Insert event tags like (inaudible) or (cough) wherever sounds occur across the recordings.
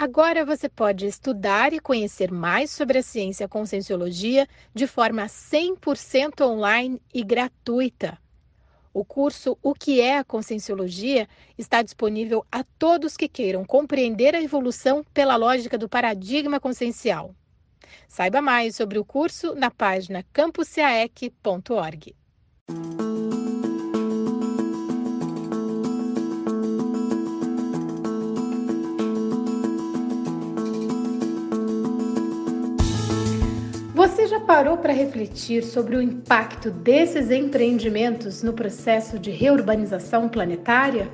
Agora você pode estudar e conhecer mais sobre a ciência Conscienciologia de forma 100% online e gratuita. O curso O que é a Conscienciologia está disponível a todos que queiram compreender a evolução pela lógica do paradigma consciencial. Saiba mais sobre o curso na página campuscaec.org. Você já parou para refletir sobre o impacto desses empreendimentos no processo de reurbanização planetária?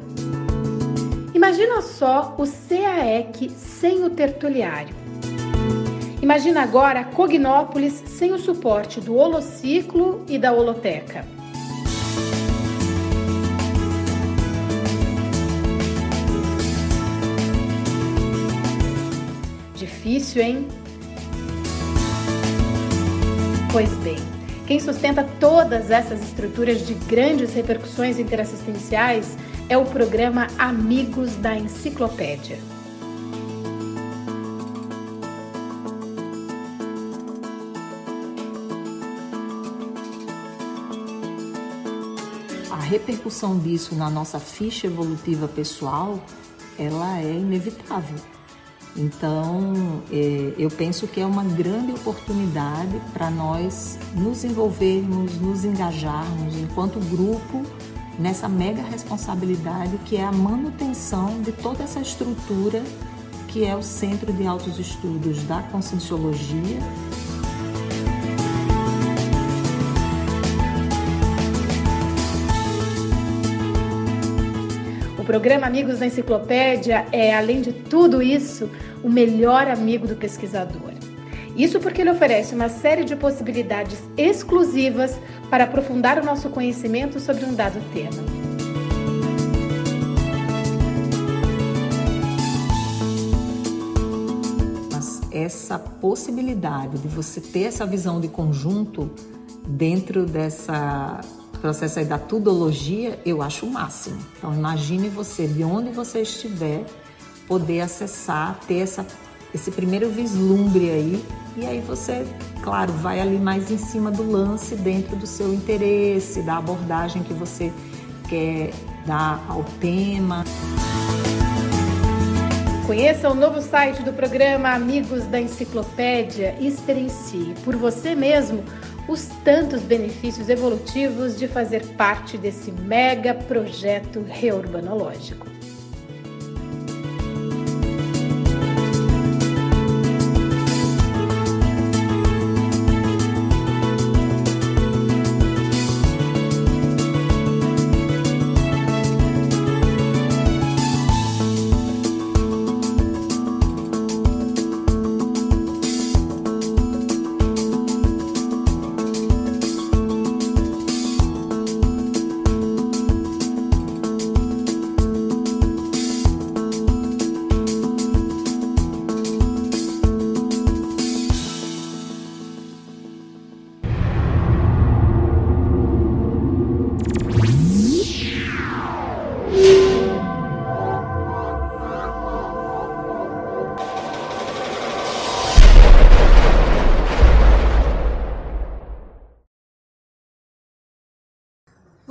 Imagina só o CAEC sem o tertuliário. Imagina agora a Cognópolis sem o suporte do Holociclo e da Holoteca. Difícil, hein? Pois bem, quem sustenta todas essas estruturas de grandes repercussões interassistenciais é o programa Amigos da Enciclopédia. A repercussão disso na nossa ficha evolutiva pessoal, ela é inevitável. Então, é, eu penso que é uma grande oportunidade para nós nos envolvermos, nos engajarmos enquanto grupo nessa mega responsabilidade que é a manutenção de toda essa estrutura que é o Centro de Altos Estudos da Conscienciologia. Programa Amigos da Enciclopédia é, além de tudo isso, o melhor amigo do pesquisador. Isso porque ele oferece uma série de possibilidades exclusivas para aprofundar o nosso conhecimento sobre um dado tema. Mas essa possibilidade de você ter essa visão de conjunto dentro dessa processo aí da tudologia, eu acho o máximo. Então imagine você, de onde você estiver, poder acessar, ter essa, esse primeiro vislumbre aí, e aí você, claro, vai ali mais em cima do lance, dentro do seu interesse, da abordagem que você quer dar ao tema. Conheça o novo site do programa Amigos da Enciclopédia experiencie por você mesmo os tantos benefícios evolutivos de fazer parte desse mega projeto reurbanológico.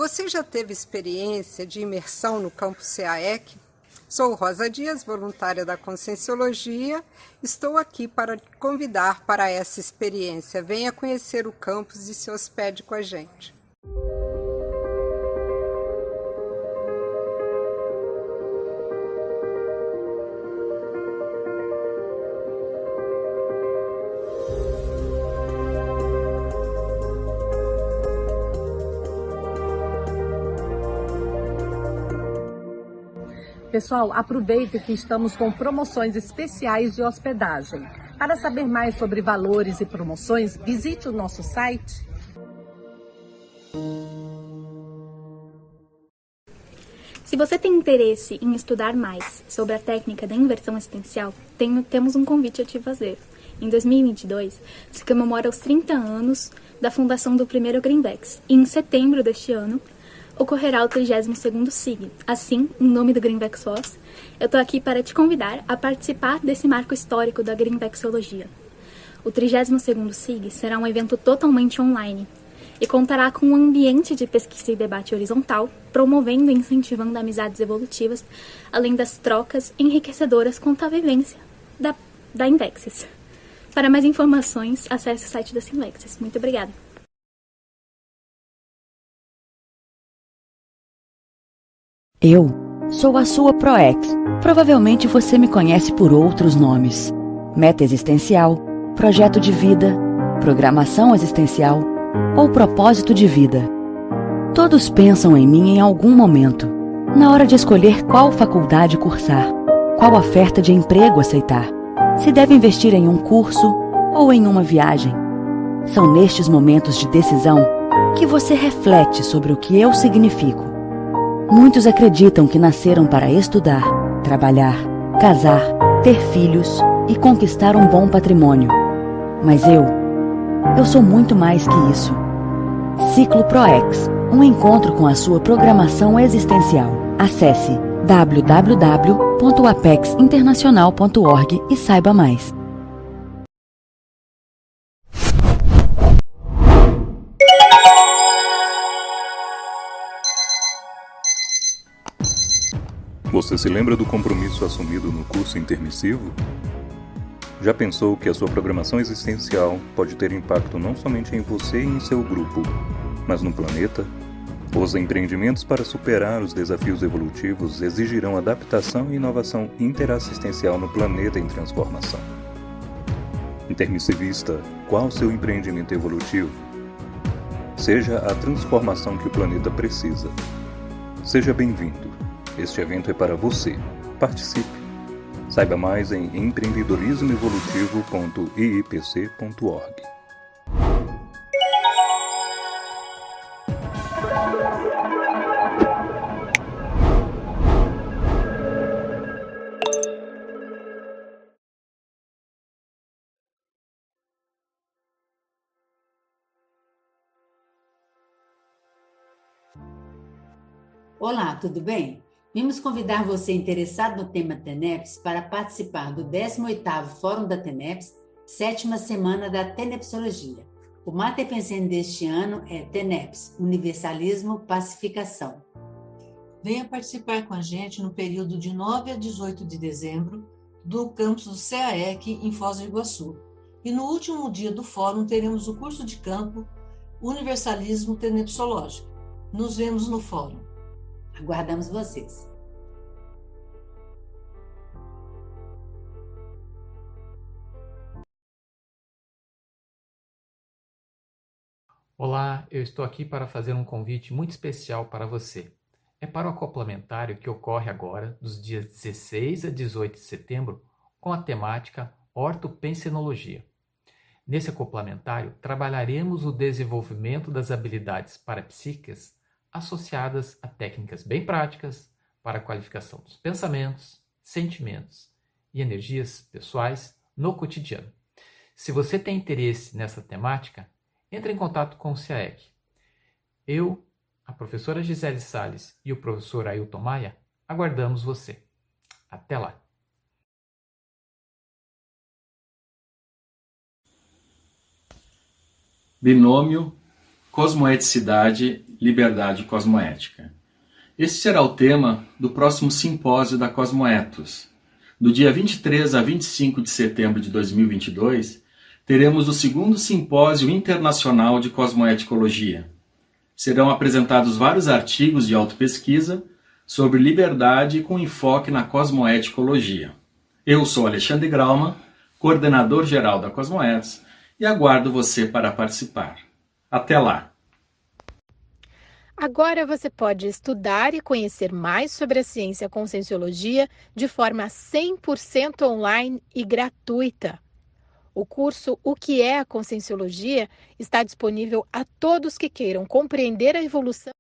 Você já teve experiência de imersão no campus CAEC? Sou Rosa Dias, voluntária da Conscienciologia. Estou aqui para te convidar para essa experiência. Venha conhecer o campus e se hospede com a gente. Pessoal, aproveite que estamos com promoções especiais de hospedagem. Para saber mais sobre valores e promoções, visite o nosso site. Se você tem interesse em estudar mais sobre a técnica da inversão existencial, tem, temos um convite a te fazer. Em 2022, se comemora os 30 anos da fundação do primeiro Greenbacks. E em setembro deste ano, ocorrerá o 32º SIG. Assim, em nome do Greenvex Foz, eu estou aqui para te convidar a participar desse marco histórico da Greenvexologia. O 32º SIG será um evento totalmente online e contará com um ambiente de pesquisa e debate horizontal, promovendo e incentivando amizades evolutivas, além das trocas enriquecedoras quanto à vivência da, da Invexis. Para mais informações, acesse o site da Sinlexis. Muito obrigada. Eu sou a sua ProEx. Provavelmente você me conhece por outros nomes: Meta Existencial, Projeto de Vida, Programação Existencial ou Propósito de Vida. Todos pensam em mim em algum momento, na hora de escolher qual faculdade cursar, qual oferta de emprego aceitar, se deve investir em um curso ou em uma viagem. São nestes momentos de decisão que você reflete sobre o que eu significo Muitos acreditam que nasceram para estudar, trabalhar, casar, ter filhos e conquistar um bom patrimônio. Mas eu, eu sou muito mais que isso. Ciclo ProEx, um encontro com a sua programação existencial. Acesse www.apexinternacional.org e saiba mais. Você se lembra do compromisso assumido no curso intermissivo? Já pensou que a sua programação existencial pode ter impacto não somente em você e em seu grupo, mas no planeta? Os empreendimentos para superar os desafios evolutivos exigirão adaptação e inovação interassistencial no planeta em transformação. Intermissivista, qual seu empreendimento evolutivo? Seja a transformação que o planeta precisa. Seja bem-vindo. Este evento é para você. Participe. Saiba mais em empreendedorismoevolutivo.iipc.org. Olá, tudo bem? Vimos convidar você interessado no tema TENEPS para participar do 18º Fórum da TENEPS, sétima semana da Tenepsologia. O mate pensando deste ano é TENEPS, Universalismo, Pacificação. Venha participar com a gente no período de 9 a 18 de dezembro do campus do CAEC em Foz do Iguaçu. E no último dia do fórum teremos o curso de campo Universalismo Tenepsológico. Nos vemos no fórum. Aguardamos vocês. Olá, eu estou aqui para fazer um convite muito especial para você. É para o acoplamentário que ocorre agora, dos dias 16 a 18 de setembro, com a temática Ortopensenologia. Nesse acoplamentário, trabalharemos o desenvolvimento das habilidades parapsíquicas associadas a técnicas bem práticas para a qualificação dos pensamentos, sentimentos e energias pessoais no cotidiano. Se você tem interesse nessa temática, entre em contato com o CIAEC. Eu, a professora Gisele Sales e o professor Ailton Maia aguardamos você. Até lá! Binômio Cosmoeticidade, Liberdade Cosmoética. Este será o tema do próximo simpósio da Cosmoetos. Do dia 23 a 25 de setembro de 2022, teremos o segundo simpósio internacional de cosmoeticologia. Serão apresentados vários artigos de autopesquisa sobre liberdade com enfoque na cosmoeticologia. Eu sou Alexandre Grauman, coordenador geral da Cosmoetos, e aguardo você para participar. Até lá! Agora você pode estudar e conhecer mais sobre a ciência Conscienciologia de forma 100% online e gratuita. O curso O que é a Conscienciologia está disponível a todos que queiram compreender a evolução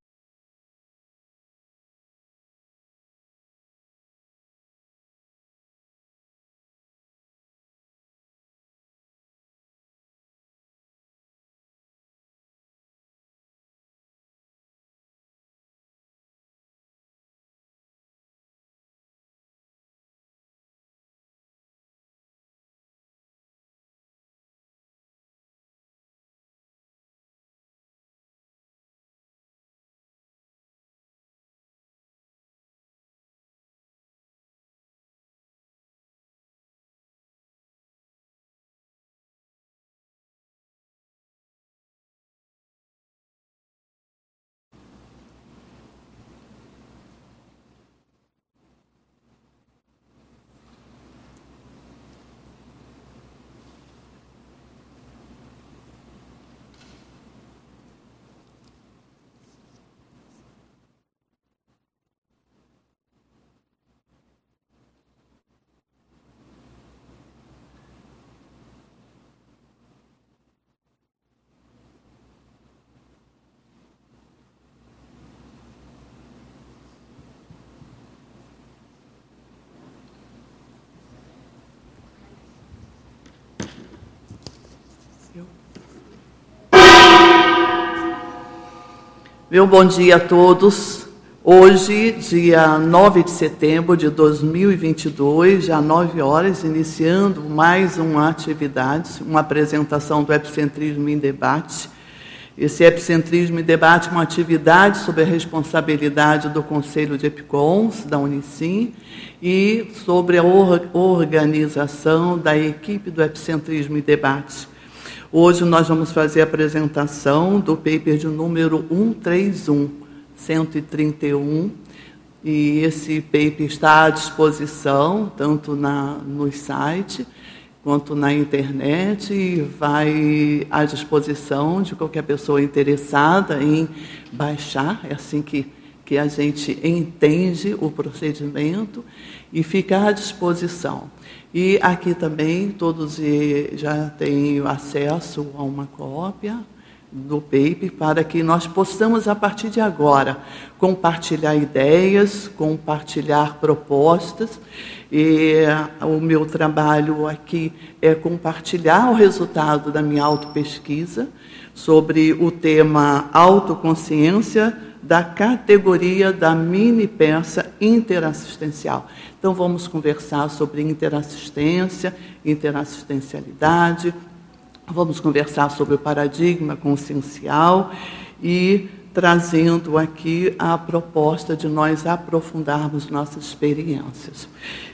Meu bom dia a todos. Hoje, dia 9 de setembro de 2022, já 9 horas, iniciando mais uma atividade, uma apresentação do Epicentrismo em Debate. Esse Epicentrismo em Debate é uma atividade sob a responsabilidade do Conselho de Epicons, da Unicim, e sobre a organização da equipe do Epicentrismo em Debate. Hoje nós vamos fazer a apresentação do paper de número 131, 131, e esse paper está à disposição, tanto na, no site quanto na internet, e vai à disposição de qualquer pessoa interessada em baixar, é assim que, que a gente entende o procedimento, e fica à disposição. E aqui também todos já têm acesso a uma cópia do paper para que nós possamos, a partir de agora, compartilhar ideias, compartilhar propostas. E o meu trabalho aqui é compartilhar o resultado da minha autopesquisa sobre o tema autoconsciência da categoria da mini peça interassistencial. Então, vamos conversar sobre interassistência, interassistencialidade, vamos conversar sobre o paradigma consciencial e trazendo aqui a proposta de nós aprofundarmos nossas experiências.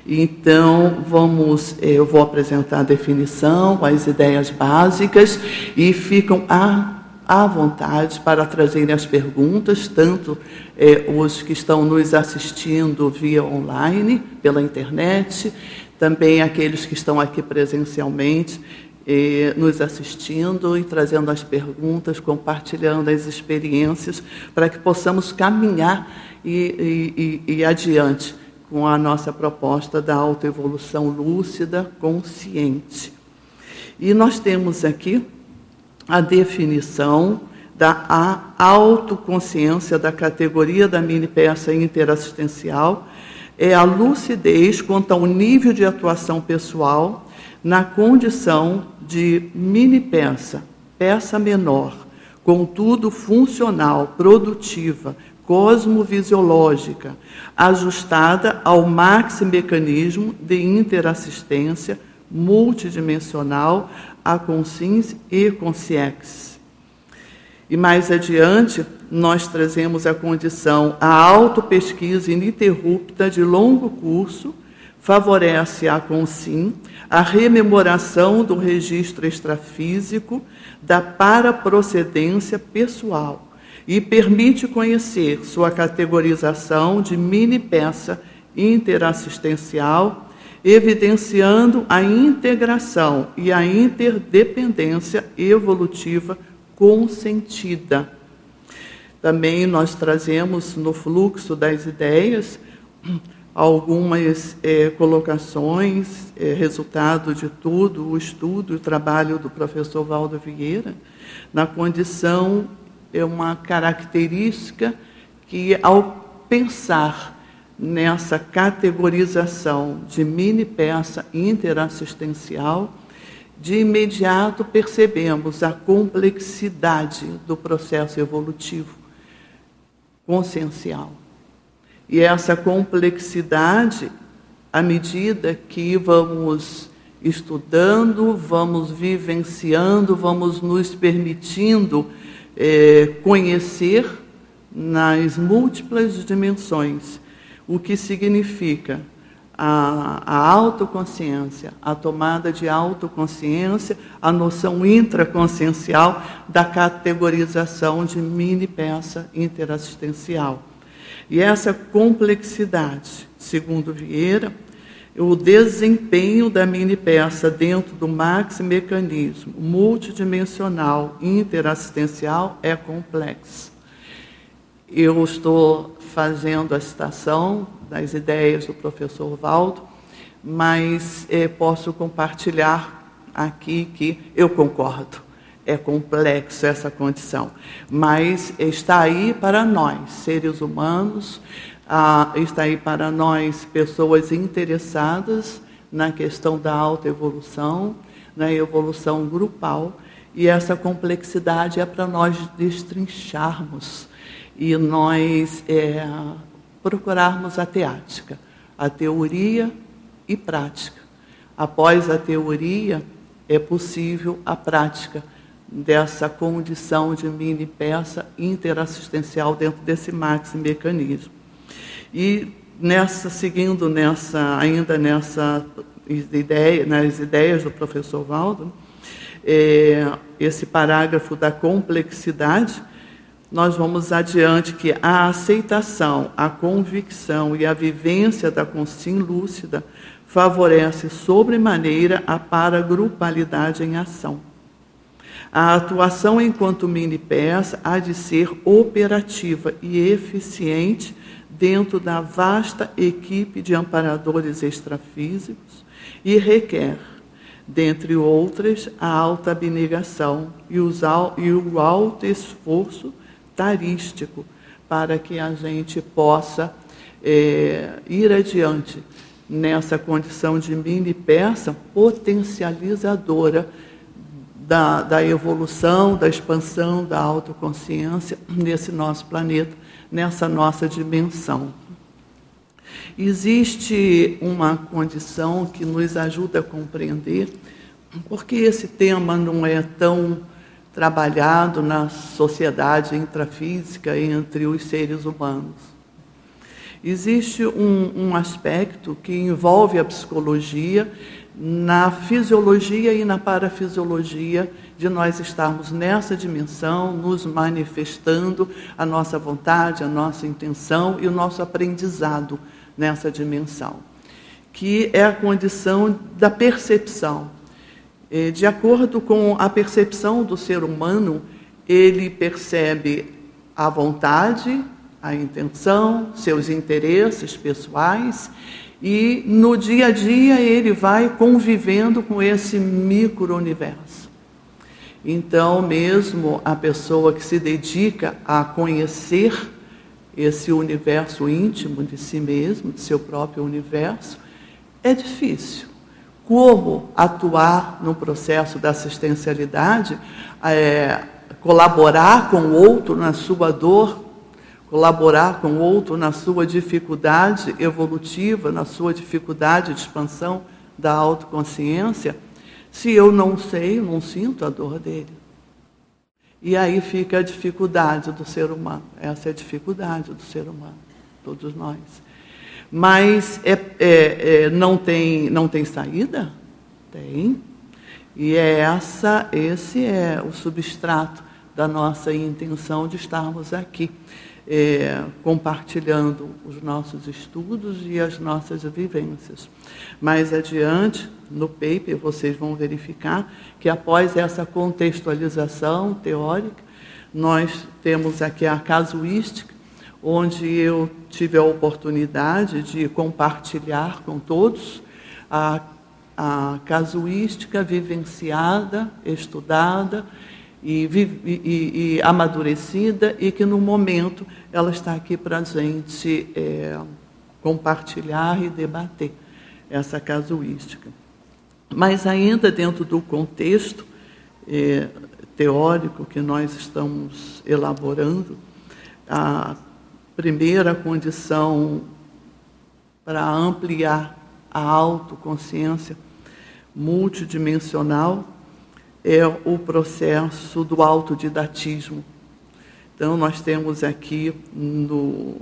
Então, vamos, eh, eu vou apresentar a definição, as ideias básicas e ficam a à vontade para trazerem as perguntas, tanto é, os que estão nos assistindo via online, pela internet, também aqueles que estão aqui presencialmente é, nos assistindo e trazendo as perguntas, compartilhando as experiências, para que possamos caminhar e, e, e adiante com a nossa proposta da autoevolução lúcida, consciente. E nós temos aqui a definição da autoconsciência da categoria da mini peça interassistencial é a lucidez quanto ao nível de atuação pessoal na condição de mini peça, peça menor, contudo funcional, produtiva, cosmovisiológica, ajustada ao maximecanismo de interassistência multidimensional a consins e consciex. E mais adiante, nós trazemos a condição, a autopesquisa ininterrupta de longo curso favorece a consim a rememoração do registro extrafísico da paraprocedência pessoal e permite conhecer sua categorização de mini peça interassistencial evidenciando a integração e a interdependência evolutiva consentida. Também nós trazemos no fluxo das ideias algumas é, colocações, é, resultado de tudo, o estudo e o trabalho do professor Valdo Vieira, na condição, é uma característica que, ao pensar nessa categorização de mini peça interassistencial, de imediato percebemos a complexidade do processo evolutivo consciencial. E essa complexidade, à medida que vamos estudando, vamos vivenciando, vamos nos permitindo é, conhecer nas múltiplas dimensões o que significa a, a autoconsciência, a tomada de autoconsciência, a noção intraconsciencial da categorização de mini peça interassistencial. E essa complexidade, segundo Vieira, o desempenho da mini peça dentro do maxi mecanismo multidimensional interassistencial é complexo. Eu estou fazendo a citação das ideias do professor Valdo, mas eh, posso compartilhar aqui que eu concordo. É complexo essa condição, mas está aí para nós, seres humanos, está aí para nós, pessoas interessadas na questão da autoevolução, na evolução grupal, e essa complexidade é para nós destrincharmos e nós é, procurarmos a teática, a teoria e prática. Após a teoria, é possível a prática dessa condição de mini peça interassistencial dentro desse maxi mecanismo. E nessa, seguindo nessa, ainda nessa ideia, nas ideias do professor Valdo, é, esse parágrafo da complexidade, nós vamos adiante que a aceitação, a convicção e a vivência da consciência lúcida favorece sobremaneira a paragrupalidade em ação. A atuação enquanto mini peça há de ser operativa e eficiente dentro da vasta equipe de amparadores extrafísicos e requer, dentre outras, a alta abnegação e, o alto esforço tarístico para que a gente possa é, ir adiante nessa condição de mini peça potencializadora da, da evolução, da expansão da autoconsciência nesse nosso planeta, nessa nossa dimensão. Existe uma condição que nos ajuda a compreender porque esse tema não é tão trabalhado na sociedade intrafísica entre os seres humanos. Existe um, um aspecto que envolve a psicologia na fisiologia e na parafisiologia de nós estarmos nessa dimensão, nos manifestando a nossa vontade, a nossa intenção e o nosso aprendizado nessa dimensão, que é a condição da percepção. De acordo com a percepção do ser humano, ele percebe a vontade, a intenção, seus interesses pessoais e no dia a dia ele vai convivendo com esse micro-universo. Então, mesmo a pessoa que se dedica a conhecer esse universo íntimo de si mesmo, de seu próprio universo, é difícil. Como atuar no processo da assistencialidade, é, colaborar com o outro na sua dor, colaborar com o outro na sua dificuldade evolutiva, na sua dificuldade de expansão da autoconsciência, se eu não sei, não sinto a dor dele. E aí fica a dificuldade do ser humano. Essa é a dificuldade do ser humano, todos nós. Mas é, é, é, não, tem, não tem saída? Tem. E é essa, esse é o substrato da nossa intenção de estarmos aqui é, compartilhando os nossos estudos e as nossas vivências. Mais adiante, no paper, vocês vão verificar que após essa contextualização teórica, nós temos aqui a casuística, onde eu tive a oportunidade de compartilhar com todos a, a casuística vivenciada, estudada e, e, e, amadurecida e que no momento ela está aqui para a gente é, compartilhar e debater essa casuística. Mas ainda dentro do contexto é, teórico que nós estamos elaborando, a primeira condição para ampliar a autoconsciência multidimensional é o processo do autodidatismo. Então, nós temos aqui no,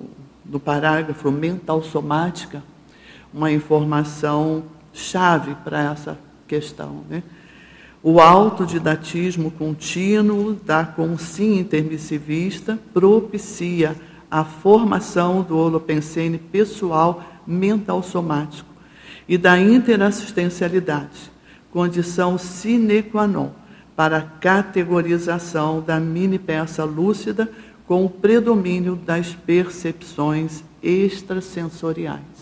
no parágrafo mental somática uma informação chave para essa questão. Né? O autodidatismo contínuo da consciência intermissivista propicia a formação do holopensene pessoal mental somático e da interassistencialidade condição sine qua non para a categorização da mini peça lúcida com o predomínio das percepções extrasensoriais.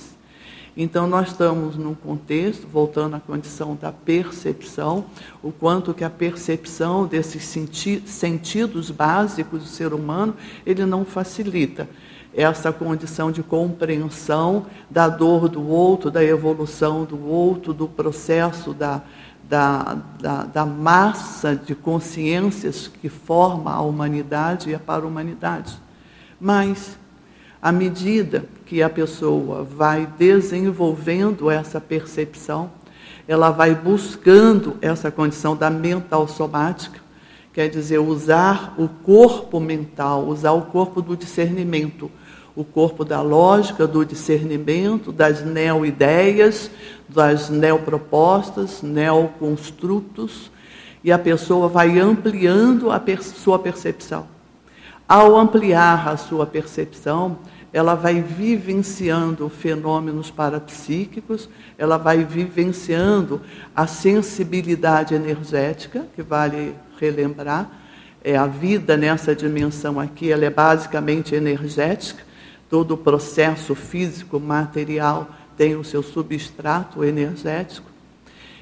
Então nós estamos num contexto, voltando à condição da percepção, o quanto que a percepção desses senti sentidos básicos do ser humano, ele não facilita essa condição de compreensão da dor do outro, da evolução do outro, do processo da, da, da, da massa de consciências que forma a humanidade e a para-humanidade. Mas, à medida que a pessoa vai desenvolvendo essa percepção, ela vai buscando essa condição da mental somática, quer dizer, usar o corpo mental, usar o corpo do discernimento, o corpo da lógica, do discernimento, das neo-ideias, das neopropostas, neoconstrutos, e a pessoa vai ampliando a per sua percepção. Ao ampliar a sua percepção, ela vai vivenciando fenômenos parapsíquicos, ela vai vivenciando a sensibilidade energética, que vale relembrar, é a vida nessa dimensão aqui, ela é basicamente energética, todo o processo físico, material tem o seu substrato energético.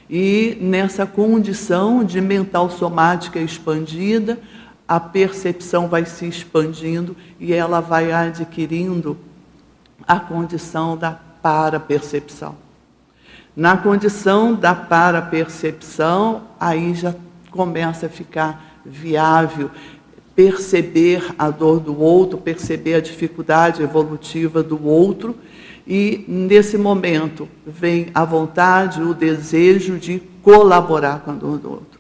E nessa condição de mental somática expandida, a percepção vai se expandindo e ela vai adquirindo a condição da para-percepção. Na condição da para-percepção, aí já começa a ficar viável perceber a dor do outro, perceber a dificuldade evolutiva do outro, e nesse momento vem a vontade, o desejo de colaborar com a dor do outro.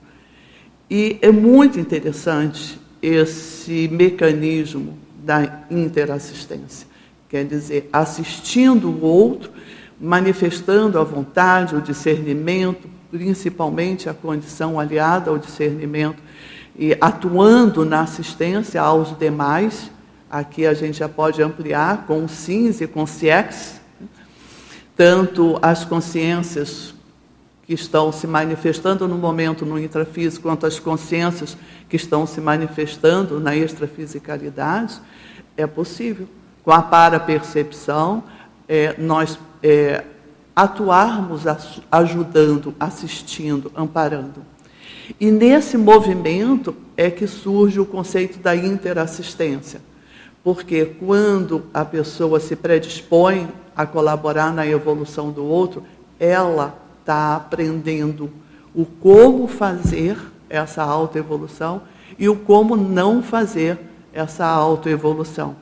E é muito interessante esse mecanismo da interassistência. Quer dizer, assistindo o outro, manifestando a vontade, o discernimento, principalmente a condição aliada ao discernimento, e atuando na assistência aos demais. Aqui a gente já pode ampliar com o SINS e com o CIEX, tanto as consciências que estão se manifestando no momento no intrafísico, quanto as consciências que estão se manifestando na extrafisicalidade, é possível. Com a para-percepção, é, nós é, atuarmos ajudando, assistindo, amparando. E nesse movimento é que surge o conceito da interassistência. Porque quando a pessoa se predispõe a colaborar na evolução do outro, ela está aprendendo o como fazer essa autoevolução e o como não fazer essa autoevolução.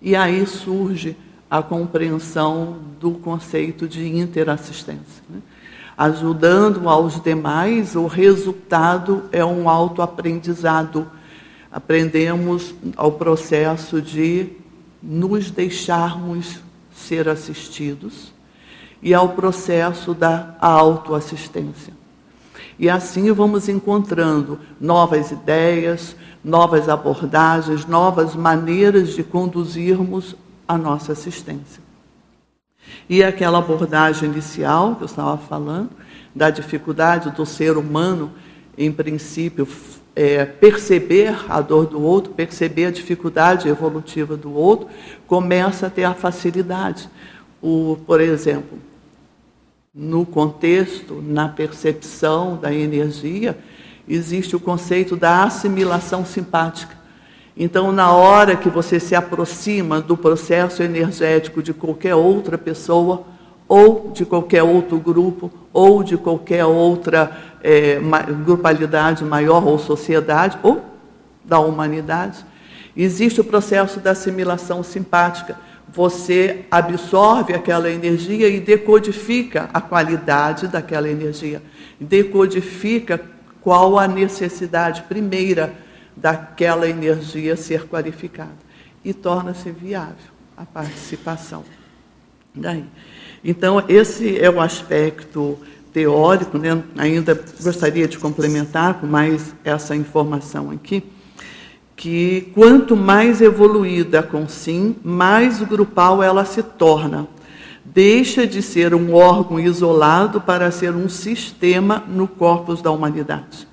E aí surge a compreensão do conceito de interassistência. Né? Ajudando aos demais, o resultado é um autoaprendizado. Aprendemos ao processo de nos deixarmos ser assistidos e ao processo da autoassistência. E assim vamos encontrando novas ideias, novas abordagens, novas maneiras de conduzirmos a nossa assistência. E aquela abordagem inicial que eu estava falando, da dificuldade do ser humano, em princípio, é, perceber a dor do outro, perceber a dificuldade evolutiva do outro, começa a ter a facilidade. O, por exemplo, no contexto, na percepção da energia, existe o conceito da assimilação simpática. Então, na hora que você se aproxima do processo energético de qualquer outra pessoa, ou de qualquer outro grupo, ou de qualquer outra é, grupalidade maior ou sociedade, ou da humanidade, existe o processo da assimilação simpática você absorve aquela energia e decodifica a qualidade daquela energia, decodifica qual a necessidade primeira daquela energia ser qualificada e torna-se viável a participação. Daí. Então, esse é o aspecto teórico, né? ainda gostaria de complementar com mais essa informação aqui que quanto mais evoluída a consim, mais grupal ela se torna. Deixa de ser um órgão isolado para ser um sistema no corpus da humanidade.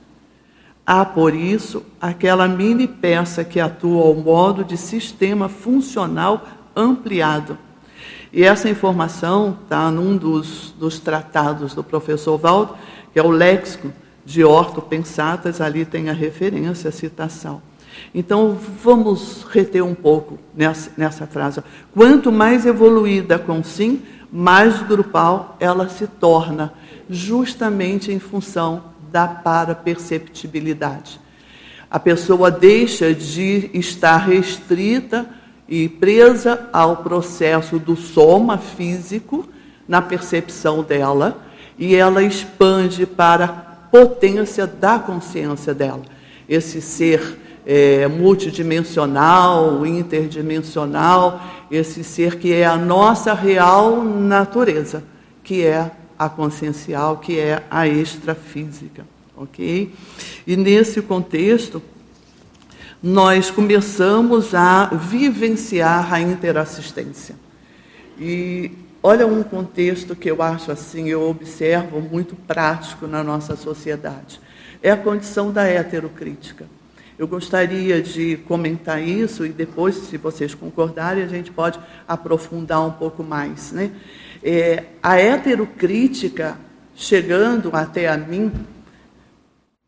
Há, por isso, aquela mini peça que atua ao modo de sistema funcional ampliado. E essa informação está num dos, dos tratados do professor Valdo, que é o léxico de ortopensatas, ali tem a referência, a citação. Então, vamos reter um pouco nessa, nessa frase. Quanto mais evoluída com sim, mais grupal ela se torna, justamente em função da paraperceptibilidade. A pessoa deixa de estar restrita e presa ao processo do soma físico na percepção dela e ela expande para a potência da consciência dela. Esse ser é, multidimensional, interdimensional, esse ser que é a nossa real natureza, que é a consciencial, que é a extrafísica ok? E nesse contexto, nós começamos a vivenciar a interassistência. E olha um contexto que eu acho assim, eu observo muito prático na nossa sociedade. É a condição da heterocrítica. Eu gostaria de comentar isso e depois, se vocês concordarem, a gente pode aprofundar um pouco mais. Né? É, a heterocrítica, chegando até a mim,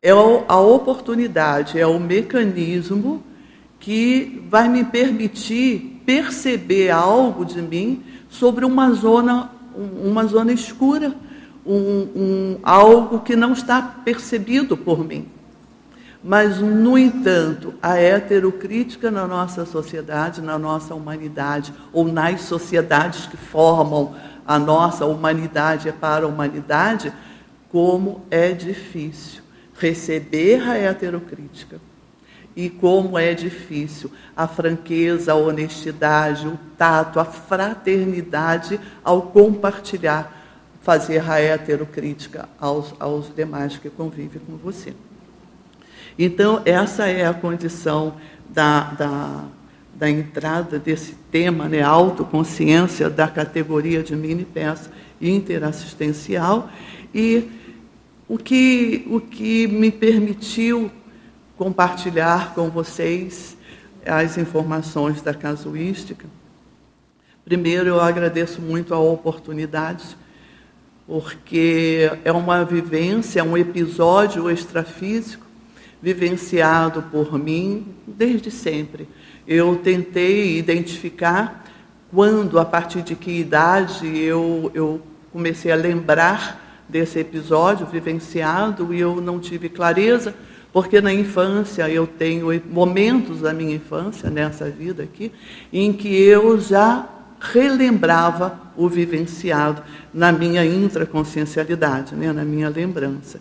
é a oportunidade, é o mecanismo que vai me permitir perceber algo de mim sobre uma zona, uma zona escura, um, um, algo que não está percebido por mim. Mas, no entanto, a heterocrítica na nossa sociedade, na nossa humanidade, ou nas sociedades que formam a nossa humanidade para a humanidade, como é difícil receber a heterocrítica. E como é difícil a franqueza, a honestidade, o tato, a fraternidade ao compartilhar, fazer a heterocrítica aos, aos demais que convivem com você. Então, essa é a condição da, da, da entrada desse tema, né, autoconsciência, da categoria de mini peça interassistencial. E o que, o que me permitiu compartilhar com vocês as informações da casuística. Primeiro, eu agradeço muito a oportunidade, porque é uma vivência, é um episódio extrafísico vivenciado por mim desde sempre. Eu tentei identificar quando, a partir de que idade, eu, eu comecei a lembrar desse episódio vivenciado e eu não tive clareza, porque na infância eu tenho momentos da minha infância, nessa vida aqui, em que eu já relembrava o vivenciado na minha intraconsciencialidade, né, na minha lembrança.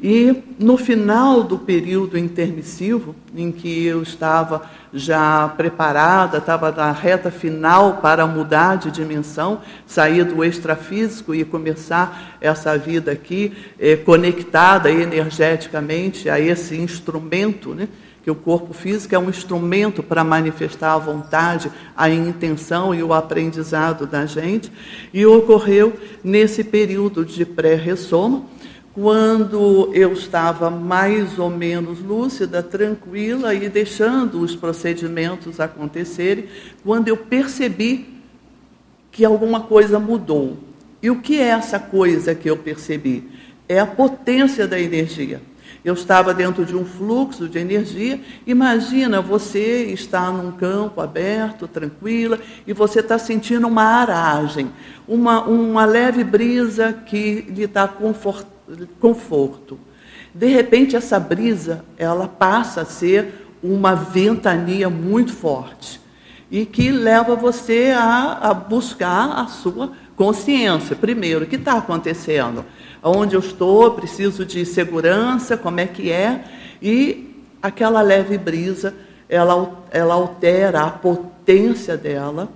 E no final do período intermissivo, em que eu estava já preparada, estava na reta final para mudar de dimensão, sair do extrafísico e começar essa vida aqui eh, conectada energeticamente a esse instrumento, né? que o corpo físico é um instrumento para manifestar a vontade, a intenção e o aprendizado da gente, e ocorreu nesse período de pré-ressoma, quando eu estava mais ou menos lúcida, tranquila e deixando os procedimentos acontecerem, quando eu percebi que alguma coisa mudou. E o que é essa coisa que eu percebi? É a potência da energia. Eu estava dentro de um fluxo de energia. Imagina você está num campo aberto, tranquila, e você está sentindo uma aragem, uma, uma leve brisa que lhe está confortável conforto. De repente, essa brisa ela passa a ser uma ventania muito forte e que leva você a, a buscar a sua consciência. Primeiro, o que está acontecendo? Onde eu estou? Preciso de segurança? Como é que é? E aquela leve brisa, ela, ela altera a potência dela,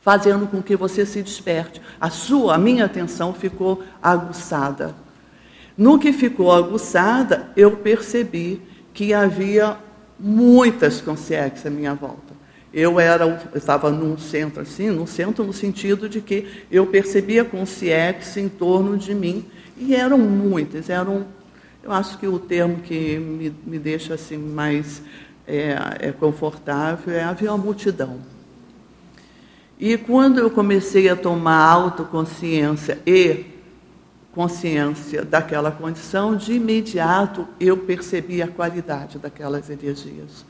fazendo com que você se desperte. A sua, a minha atenção ficou aguçada. No que ficou aguçada, eu percebi que havia muitas consciências à minha volta. Eu era, eu estava num centro assim, num centro no sentido de que eu percebia consciência em torno de mim e eram muitas, eram, eu acho que o termo que me, me deixa assim mais é, é confortável é havia uma multidão. E quando eu comecei a tomar autoconsciência e consciência daquela condição, de imediato eu percebi a qualidade daquelas energias.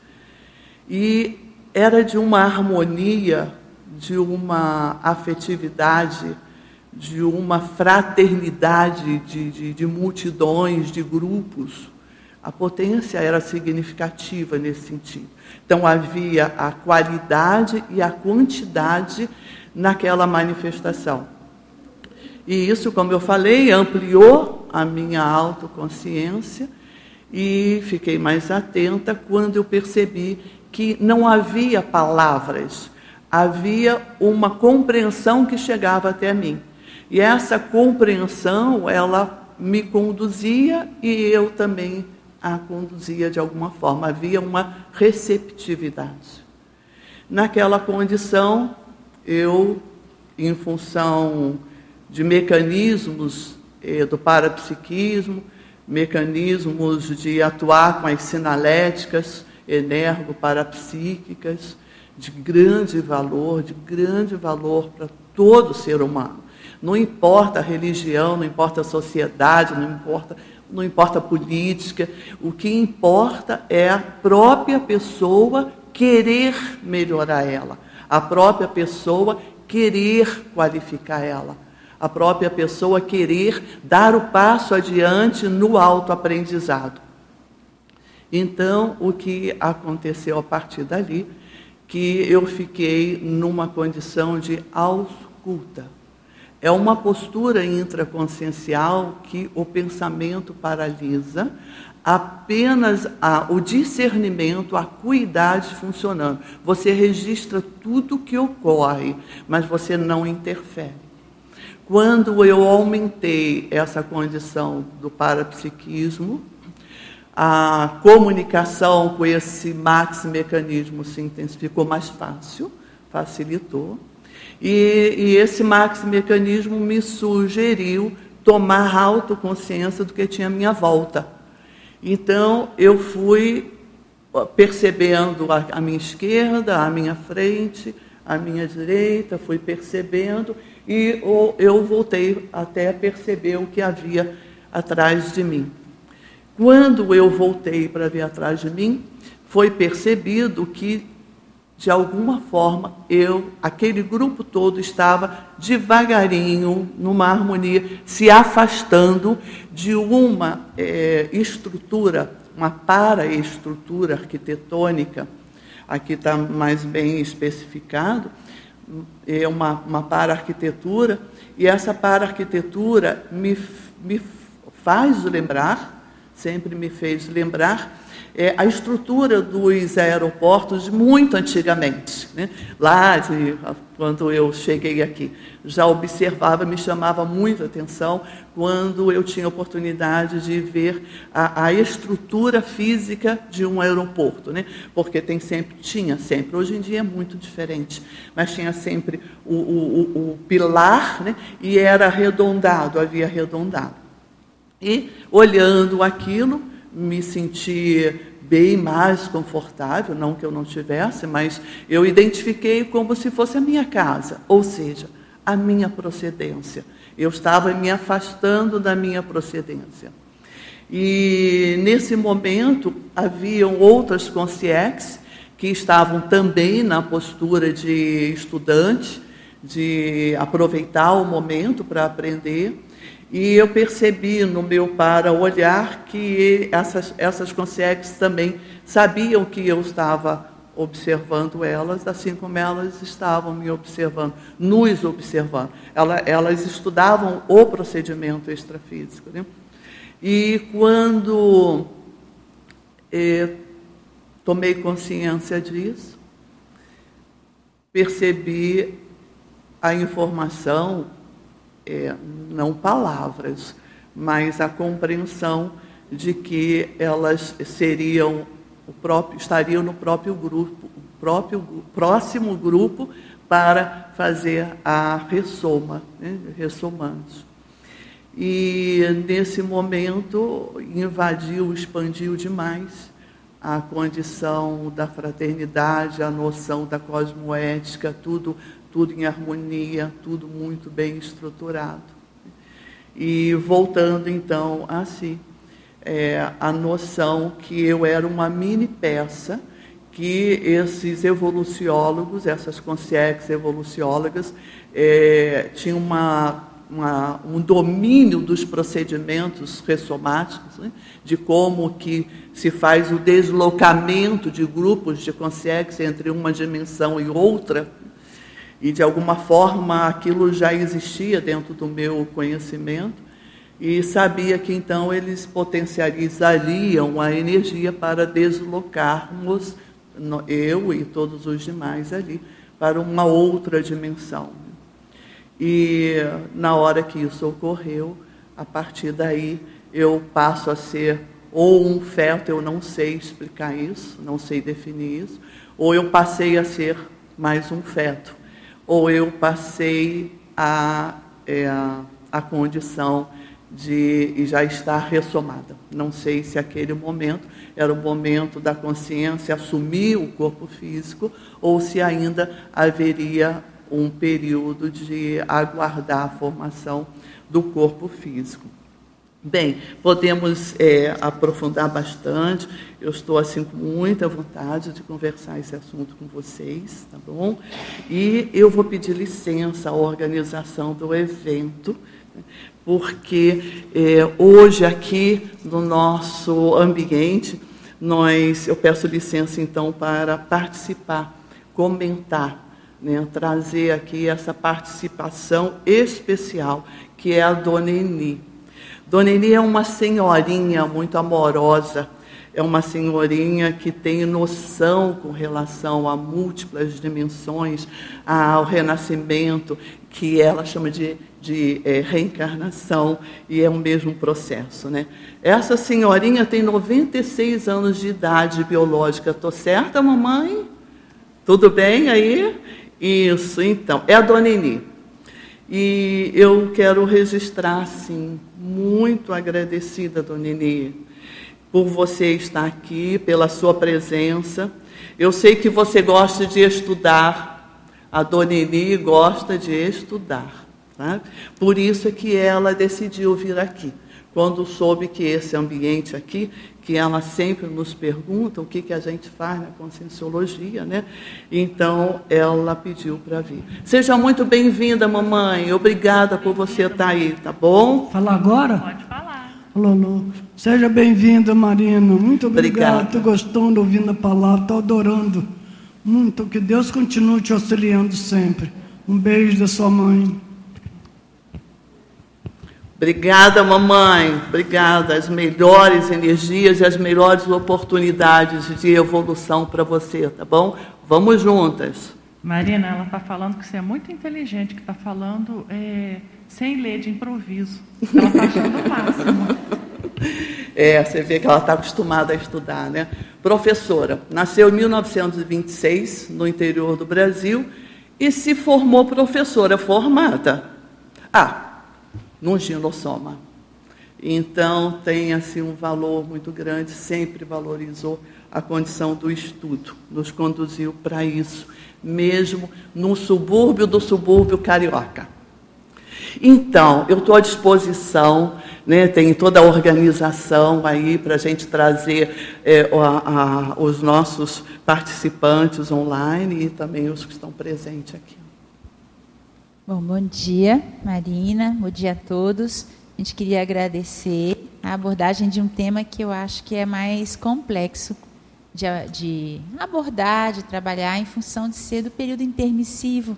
E era de uma harmonia, de uma afetividade, de uma fraternidade de, de, de multidões, de grupos, A potência era significativa nesse sentido. Então havia a qualidade e a quantidade naquela manifestação. E isso, como eu falei, ampliou a minha autoconsciência e fiquei mais atenta quando eu percebi que não havia palavras, havia uma compreensão que chegava até mim. E essa compreensão, ela me conduzia e eu também a conduzia de alguma forma. Havia uma receptividade. Naquela condição, eu, em função de mecanismos eh, do parapsiquismo, mecanismos de atuar com as sinaléticas, energo-parapsíquicas, de grande valor, de grande valor para todo ser humano. Não importa a religião, não importa a sociedade, não importa, não importa a política, o que importa é a própria pessoa querer melhorar ela, a própria pessoa querer qualificar ela, a própria pessoa querer dar o passo adiante no autoaprendizado. Então, o que aconteceu a partir dali, que eu fiquei numa condição de ausculta. É uma postura intraconsciencial que o pensamento paralisa, apenas a, o discernimento, a cuidade funcionando. Você registra tudo o que ocorre, mas você não interfere. Quando eu aumentei essa condição do parapsiquismo, a comunicação com esse max mecanismo se intensificou mais fácil, facilitou. E, e esse max mecanismo me sugeriu tomar autoconsciência do que tinha à minha volta. Então, eu fui percebendo a, a minha esquerda, a minha frente, a minha direita, fui percebendo e eu voltei até perceber o que havia atrás de mim. Quando eu voltei para ver atrás de mim, foi percebido que de alguma forma, eu, aquele grupo todo estava devagarinho, numa harmonia, se afastando de uma é, estrutura, uma paraestrutura arquitetônica, aqui está mais bem especificado, é uma, uma para-arquitetura, e essa para-arquitetura me, me faz lembrar, sempre me fez lembrar, é, a estrutura dos aeroportos muito antigamente. Né? Lá, de, quando eu cheguei aqui, já observava, me chamava muito a atenção quando eu tinha oportunidade de ver a, a estrutura física de um aeroporto, né? porque tem sempre, tinha sempre, hoje em dia é muito diferente, mas tinha sempre o, o, o, pilar né? e era arredondado, havia arredondado. E olhando aquilo, me senti bem mais confortável, não que eu não tivesse, mas eu identifiquei como se fosse a minha casa, ou seja, a minha procedência. Eu estava me afastando da minha procedência. E nesse momento haviam outras consciências que estavam também na postura de estudante, de aproveitar o momento para aprender. E eu percebi no meu para olhar que essas, essas consciências também sabiam que eu estava observando elas, assim como elas estavam me observando, nos observando. Elas, elas estudavam o procedimento extrafísico. Né? E quando eh, tomei consciência disso, percebi a informação é, não palavras, mas a compreensão de que elas seriam o próprio, estariam no próprio grupo, próprio próximo grupo para fazer a ressoma, né. E nesse momento invadiu, expandiu demais a condição da fraternidade, a noção da cosmoética, tudo tudo em harmonia, tudo muito bem estruturado. E voltando então a si, é, a noção que eu era uma mini peça que esses evoluciólogos, essas consciências evoluciólogas, é, tinham uma uma, um domínio dos procedimentos ressomáticos, né? de como que se faz o deslocamento de grupos de consciência entre uma dimensão e outra, e de alguma forma aquilo já existia dentro do meu conhecimento, e sabia que então eles potencializariam a energia para deslocarmos eu e todos os demais ali para uma outra dimensão. E na hora que isso ocorreu, a partir daí eu passo a ser ou um feto, eu não sei explicar isso, não sei definir isso, ou eu passei a ser mais um feto, ou eu passei a, é, a condição de já estar ressomada. Não sei se aquele momento era o momento da consciência assumir o corpo físico ou se ainda haveria um período de aguardar a formação do corpo físico. Bem, podemos é, aprofundar bastante. Eu estou assim com muita vontade de conversar esse assunto com vocês, tá bom? E eu vou pedir licença à organização do evento, porque é, hoje aqui no nosso ambiente nós, eu peço licença então para participar, comentar né, trazer aqui essa participação especial, que é a Dona Eni. Dona Eni é uma senhorinha muito amorosa, é uma senhorinha que tem noção com relação a múltiplas dimensões, ao renascimento, que ela chama de, de é, reencarnação, e é o mesmo processo. Né? Essa senhorinha tem 96 anos de idade biológica. Estou certa, mamãe? Tudo bem aí? Isso, então, é a Dona Eni. E eu quero registrar, assim, muito agradecida, Dona Eni, por você estar aqui, pela sua presença. Eu sei que você gosta de estudar, a Dona Eni gosta de estudar. Tá? Por isso é que ela decidiu vir aqui. Quando soube que esse ambiente aqui que ela sempre nos pergunta o que, que a gente faz na conscienciologia, né? Então, ela pediu para vir. Seja muito bem-vinda, mamãe. Obrigada por você estar aí, tá bom? Falar agora? Pode falar. Lolo. Seja bem-vinda, Marina. Muito obrigado. Estou gostando, ouvindo a palavra, estou adorando. Muito. Que Deus continue te auxiliando sempre. Um beijo da sua mãe. Obrigada, mamãe. Obrigada. As melhores energias e as melhores oportunidades de evolução para você, tá bom? Vamos juntas. Marina, ela está falando que você é muito inteligente, que está falando é, sem ler de improviso. Ela está achando o máximo. (laughs) É, você vê que ela está acostumada a estudar, né? Professora, nasceu em 1926, no interior do Brasil, e se formou professora formada. Ah, num ginosoma. Então, tem assim um valor muito grande, sempre valorizou a condição do estudo, nos conduziu para isso, mesmo no subúrbio do subúrbio carioca. Então, eu estou à disposição, né, tem toda a organização aí para a gente trazer é, a, a, os nossos participantes online e também os que estão presentes aqui. Bom, bom dia, Marina, bom dia a todos. A gente queria agradecer a abordagem de um tema que eu acho que é mais complexo de, de abordar, de trabalhar, em função de ser do período intermissivo.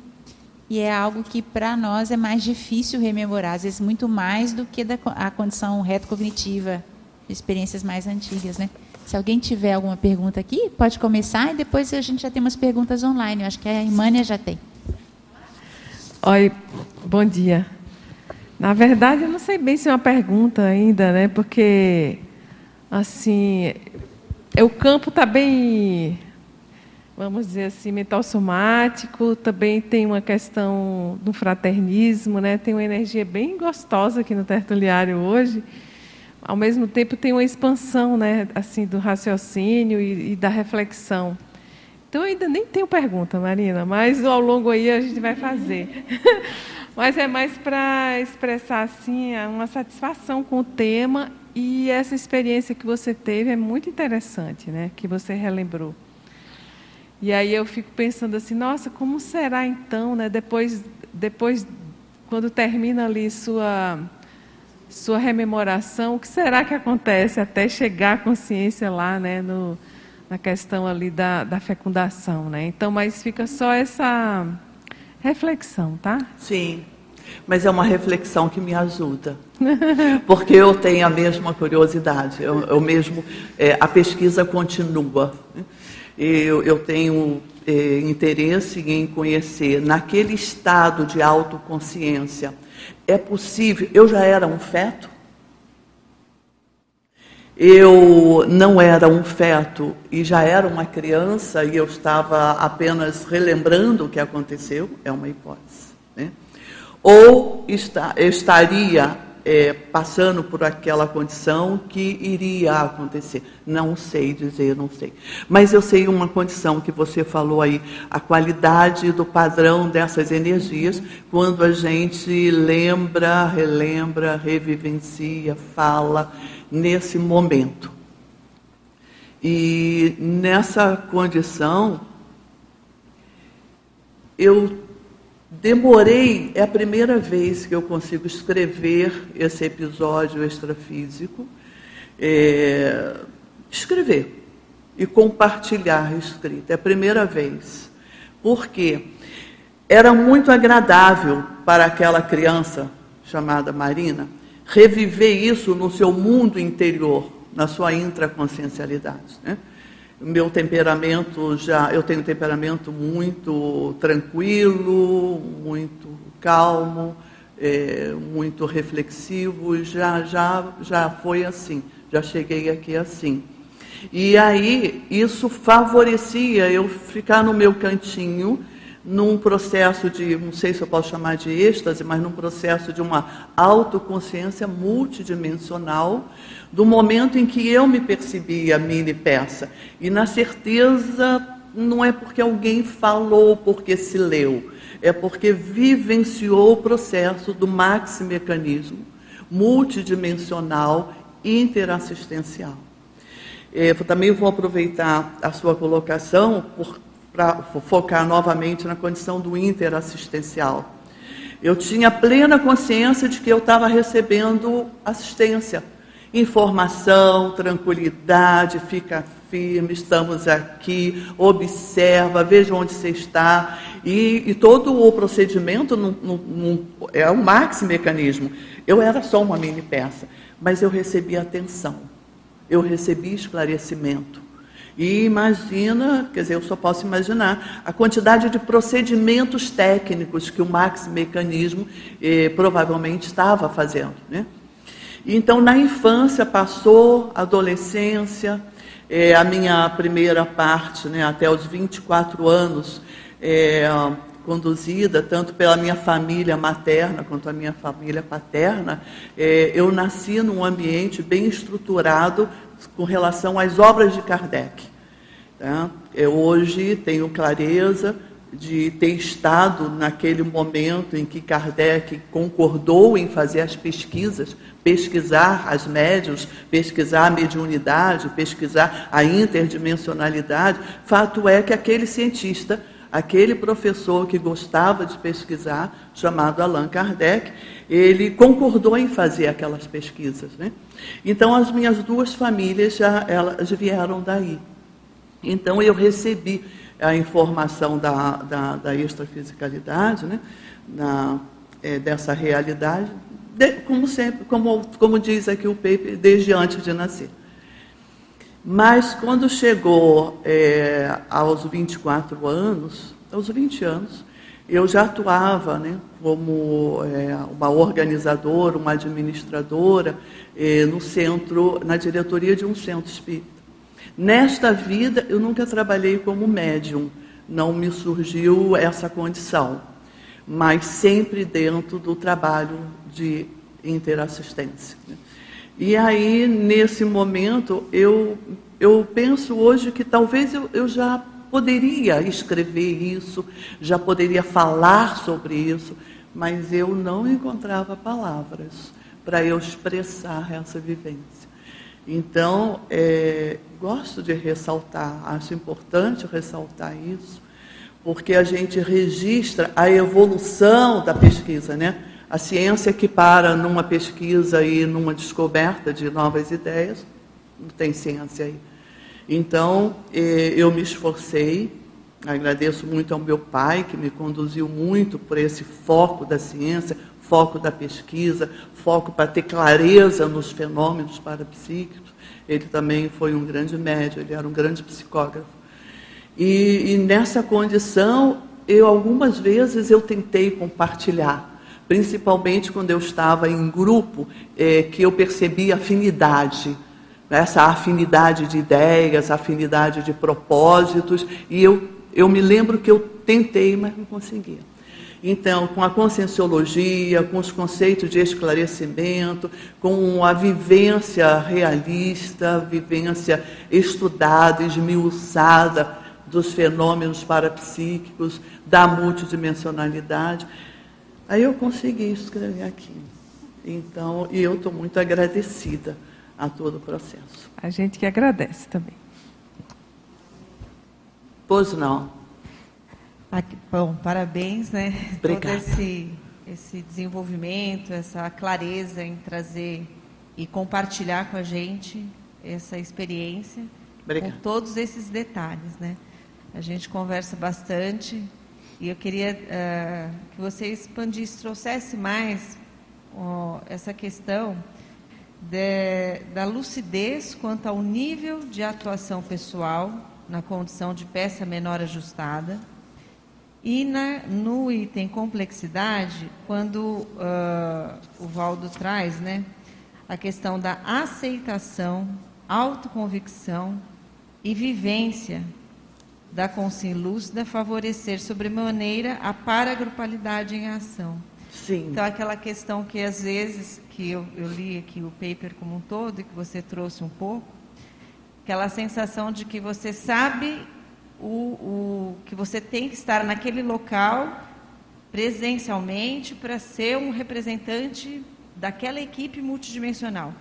E é algo que, para nós, é mais difícil rememorar, às vezes muito mais do que da, a condição retrocognitiva, experiências mais antigas. Né? Se alguém tiver alguma pergunta aqui, pode começar e depois a gente já tem umas perguntas online. Eu acho que a Imânia já tem. Oi, bom dia. Na verdade, eu não sei bem se é uma pergunta ainda, né? Porque, assim, o campo está bem, vamos dizer assim, mental somático, também tem uma questão do fraternismo, né? Tem uma energia bem gostosa aqui no tertuliário hoje. Ao mesmo tempo, tem uma expansão, né? Assim, do raciocínio e, e da reflexão. Então, ainda nem tenho pergunta, Marina, mas ao longo aí a gente vai fazer. (laughs) mas é mais para expressar assim uma satisfação com o tema e essa experiência que você teve é muito interessante, né? Que você relembrou. E aí eu fico pensando assim, nossa, como será então, né? Depois, depois quando termina ali sua sua rememoração, o que será que acontece até chegar a consciência lá, né, no, na questão ali da, da fecundação, né? Então, mas fica só essa reflexão, tá? Sim, mas é uma reflexão que me ajuda, (laughs) porque eu tenho a mesma curiosidade, eu, eu mesmo, é, a pesquisa continua. Eu, eu tenho é, interesse em conhecer naquele estado de autoconsciência. É possível, eu já era um feto, eu não era um feto e já era uma criança e eu estava apenas relembrando o que aconteceu, é uma hipótese. Né? Ou está, estaria é, passando por aquela condição que iria acontecer. Não sei dizer, não sei. Mas eu sei uma condição que você falou aí, a qualidade do padrão dessas energias, quando a gente lembra, relembra, revivencia, fala nesse momento. E nessa condição, eu Demorei, é a primeira vez que eu consigo escrever esse episódio extrafísico, é, escrever e compartilhar a escrita. É a primeira vez. Porque era muito agradável para aquela criança chamada Marina reviver isso no seu mundo interior, na sua intraconsciencialidade. Né? meu temperamento já, eu tenho um temperamento muito tranquilo, muito calmo, é, muito reflexivo, já, já, já foi assim, já cheguei aqui assim. E aí isso favorecia eu ficar no meu cantinho, num processo de, não sei se eu posso chamar de êxtase, mas num processo de uma autoconsciência multidimensional, do momento em que eu me percebi a mini peça. E na certeza, não é porque alguém falou, porque se leu, é porque vivenciou o processo do maximecanismo multidimensional interassistencial. É, eu também vou aproveitar a sua colocação para focar novamente na condição do interassistencial. Eu tinha plena consciência de que eu estava recebendo assistência informação, tranquilidade, fica firme, estamos aqui, observa, veja onde você está. E, e todo o procedimento é um maxi mecanismo. Eu era só uma mini peça, mas eu recebi atenção, eu recebi esclarecimento. E imagina, quer dizer, eu só posso imaginar a quantidade de procedimentos técnicos que o maxi mecanismo eh, provavelmente estava fazendo. Né? Então, na infância, passou, adolescência, é, a minha primeira parte, né, até os 24 anos, é, conduzida tanto pela minha família materna quanto a minha família paterna, é, eu nasci num ambiente bem estruturado com relação às obras de Kardec. Tá? Eu hoje tenho clareza de ter estado naquele momento em que Kardec concordou em fazer as pesquisas, pesquisar as médios, pesquisar a mediunidade, pesquisar a interdimensionalidade. Fato é que aquele cientista, aquele professor que gostava de pesquisar, chamado Allan Kardec, ele concordou em fazer aquelas pesquisas. Né? Então, as minhas duas famílias já elas vieram daí. Então, eu recebi a informação da, da, da extrafisicalidade, né? Na, é, dessa realidade, de, como sempre, como, como diz aqui o Pepe, desde antes de nascer. Mas quando chegou é, aos 24 anos, aos 20 anos, eu já atuava né, como é, uma organizadora, uma administradora é, no centro, na diretoria de um centro espírita. Nesta vida, eu nunca trabalhei como médium, não me surgiu essa condição, mas sempre dentro do trabalho de interassistência. E aí, nesse momento, eu, eu penso hoje que talvez eu, eu já poderia escrever isso, já poderia falar sobre isso, mas eu não encontrava palavras para eu expressar essa vivência. Então, é, gosto de ressaltar, acho importante ressaltar isso, porque a gente registra a evolução da pesquisa, né? A ciência que para numa pesquisa e numa descoberta de novas ideias, não tem ciência aí. Então, eh, eu me esforcei, agradeço muito ao meu pai, que me conduziu muito por esse foco da ciência, foco da pesquisa, foco para ter clareza nos fenômenos parapsíquicos. Ele também foi um grande médium, ele era um grande psicógrafo. E, e nessa condição, eu algumas vezes eu tentei compartilhar principalmente quando eu estava em grupo, é, que eu percebi afinidade, essa afinidade de ideias, afinidade de propósitos, e eu, eu me lembro que eu tentei, mas não conseguia. Então, com a conscienciologia, com os conceitos de esclarecimento, com a vivência realista, vivência estudada, esmiuçada dos fenômenos parapsíquicos, da multidimensionalidade, Aí eu consegui escrever aqui. Então, e eu estou muito agradecida a todo o processo. A gente que agradece também. Pois não. Bom, parabéns, né? Obrigada. Todo esse, esse desenvolvimento, essa clareza em trazer e compartilhar com a gente essa experiência, Obrigada. com todos esses detalhes, né? A gente conversa bastante, e eu queria uh, que você expandisse, trouxesse mais uh, essa questão de, da lucidez quanto ao nível de atuação pessoal na condição de peça menor ajustada. E na, no item complexidade, quando uh, o Valdo traz né, a questão da aceitação, autoconvicção e vivência da consciência lúcida favorecer sobremaneira a paragrupalidade em ação. Sim. Então, aquela questão que às vezes, que eu, eu li aqui o paper como um todo, e que você trouxe um pouco, aquela sensação de que você sabe o, o que você tem que estar naquele local presencialmente para ser um representante daquela equipe multidimensional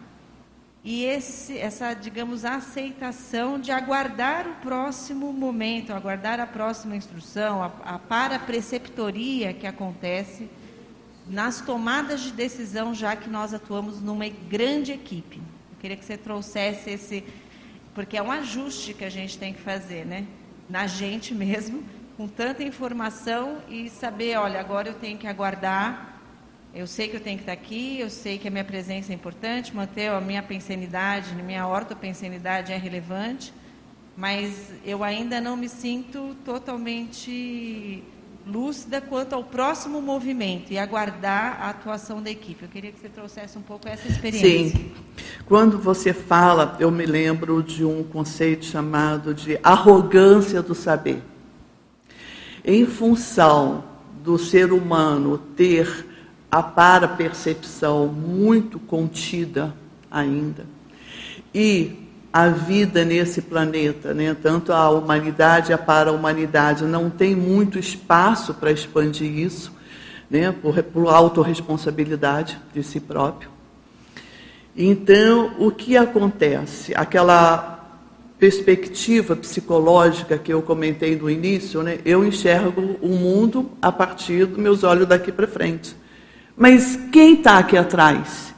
e esse, essa, digamos, aceitação de aguardar o próximo momento, aguardar a próxima instrução, a, a parapreceptoria que acontece nas tomadas de decisão, já que nós atuamos numa grande equipe. Eu queria que você trouxesse esse, porque é um ajuste que a gente tem que fazer, né? Na gente mesmo, com tanta informação e saber, olha, agora eu tenho que aguardar eu sei que eu tenho que estar aqui, eu sei que a minha presença é importante, manter a minha pensenidade, minha ortopensenidade é relevante, mas eu ainda não me sinto totalmente lúcida quanto ao próximo movimento e aguardar a atuação da equipe. Eu queria que você trouxesse um pouco essa experiência. Sim. Quando você fala, eu me lembro de um conceito chamado de arrogância do saber. Em função do ser humano ter a para-percepção muito contida ainda. E a vida nesse planeta, né, tanto a humanidade a para-humanidade, não tem muito espaço para expandir isso, né, por, por autorresponsabilidade de si próprio. Então, o que acontece? Aquela perspectiva psicológica que eu comentei no início, né, eu enxergo o mundo a partir dos meus olhos daqui para frente. Mas quem está aqui atrás?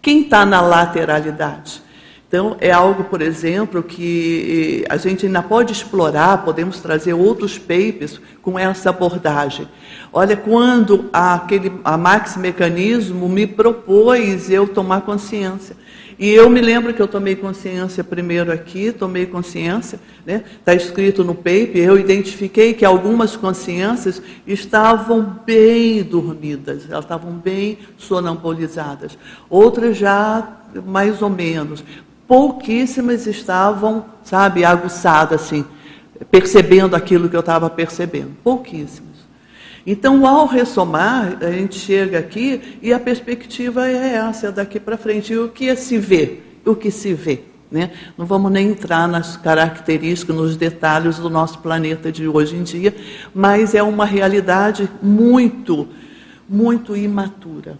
Quem está na lateralidade? Então, é algo, por exemplo, que a gente ainda pode explorar, podemos trazer outros papers com essa abordagem. Olha, quando aquele, a Max Mecanismo me propôs eu tomar consciência. E eu me lembro que eu tomei consciência primeiro aqui, tomei consciência, está né? Tá escrito no paper, eu identifiquei que algumas consciências estavam bem dormidas, elas estavam bem sonambulizadas. Outras já mais ou menos. Pouquíssimas estavam, sabe, aguçadas assim, percebendo aquilo que eu estava percebendo. Pouquíssimas. Então, ao ressomar, a gente chega aqui e a perspectiva é essa daqui para frente. E o que é se vê? O que se vê? Né? Não vamos nem entrar nas características, nos detalhes do nosso planeta de hoje em dia, mas é uma realidade muito, muito imatura.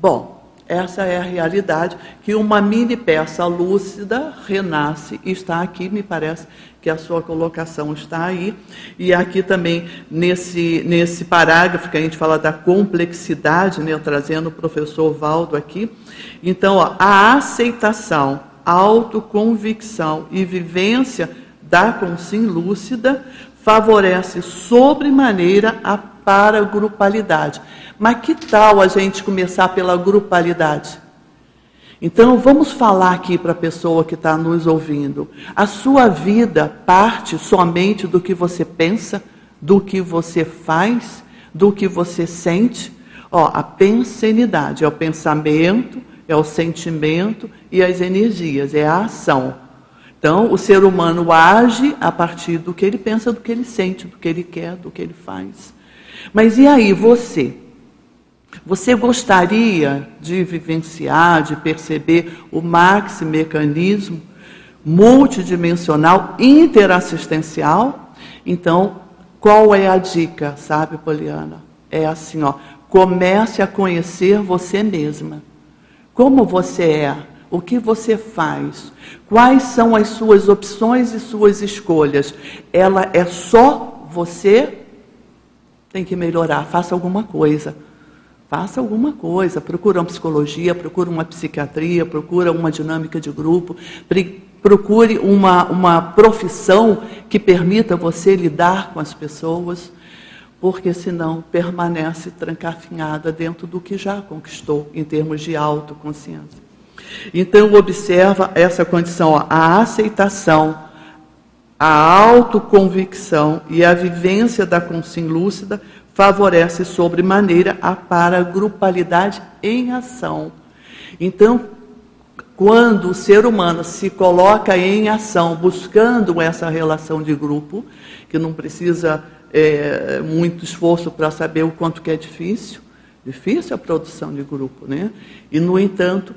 Bom, essa é a realidade que uma mini peça lúcida renasce e está aqui, me parece que a sua colocação está aí. E aqui também, nesse, nesse parágrafo que a gente fala da complexidade, né, trazendo o professor Valdo aqui. Então, ó, a aceitação, autoconvicção e vivência da consciência lúcida favorece sobremaneira a paragrupalidade. Mas que tal a gente começar pela grupalidade? Então, vamos falar aqui para a pessoa que está nos ouvindo. A sua vida parte somente do que você pensa, do que você faz, do que você sente. Ó, a pensenidade é o pensamento, é o sentimento e as energias, é a ação. Então, o ser humano age a partir do que ele pensa, do que ele sente, do que ele quer, do que ele faz. Mas e aí, você? Você gostaria de vivenciar, de perceber o maxi mecanismo multidimensional interassistencial? Então, qual é a dica, sabe, Poliana? É assim, ó, comece a conhecer você mesma. Como você é, o que você faz, quais são as suas opções e suas escolhas. Ela é só você? Tem que melhorar, faça alguma coisa Faça alguma coisa, procura uma psicologia, procura uma psiquiatria, procura uma dinâmica de grupo, procure uma, uma profissão que permita você lidar com as pessoas, porque senão permanece trancafinhada dentro do que já conquistou em termos de autoconsciência. Então observa essa condição, ó, a aceitação, a autoconvicção e a vivência da consciência lúcida favorece sobremaneira a paragrupalidade em ação. Então, quando o ser humano se coloca em ação, buscando essa relação de grupo, que não precisa é, muito esforço para saber o quanto que é difícil, difícil a produção de grupo, né? E no entanto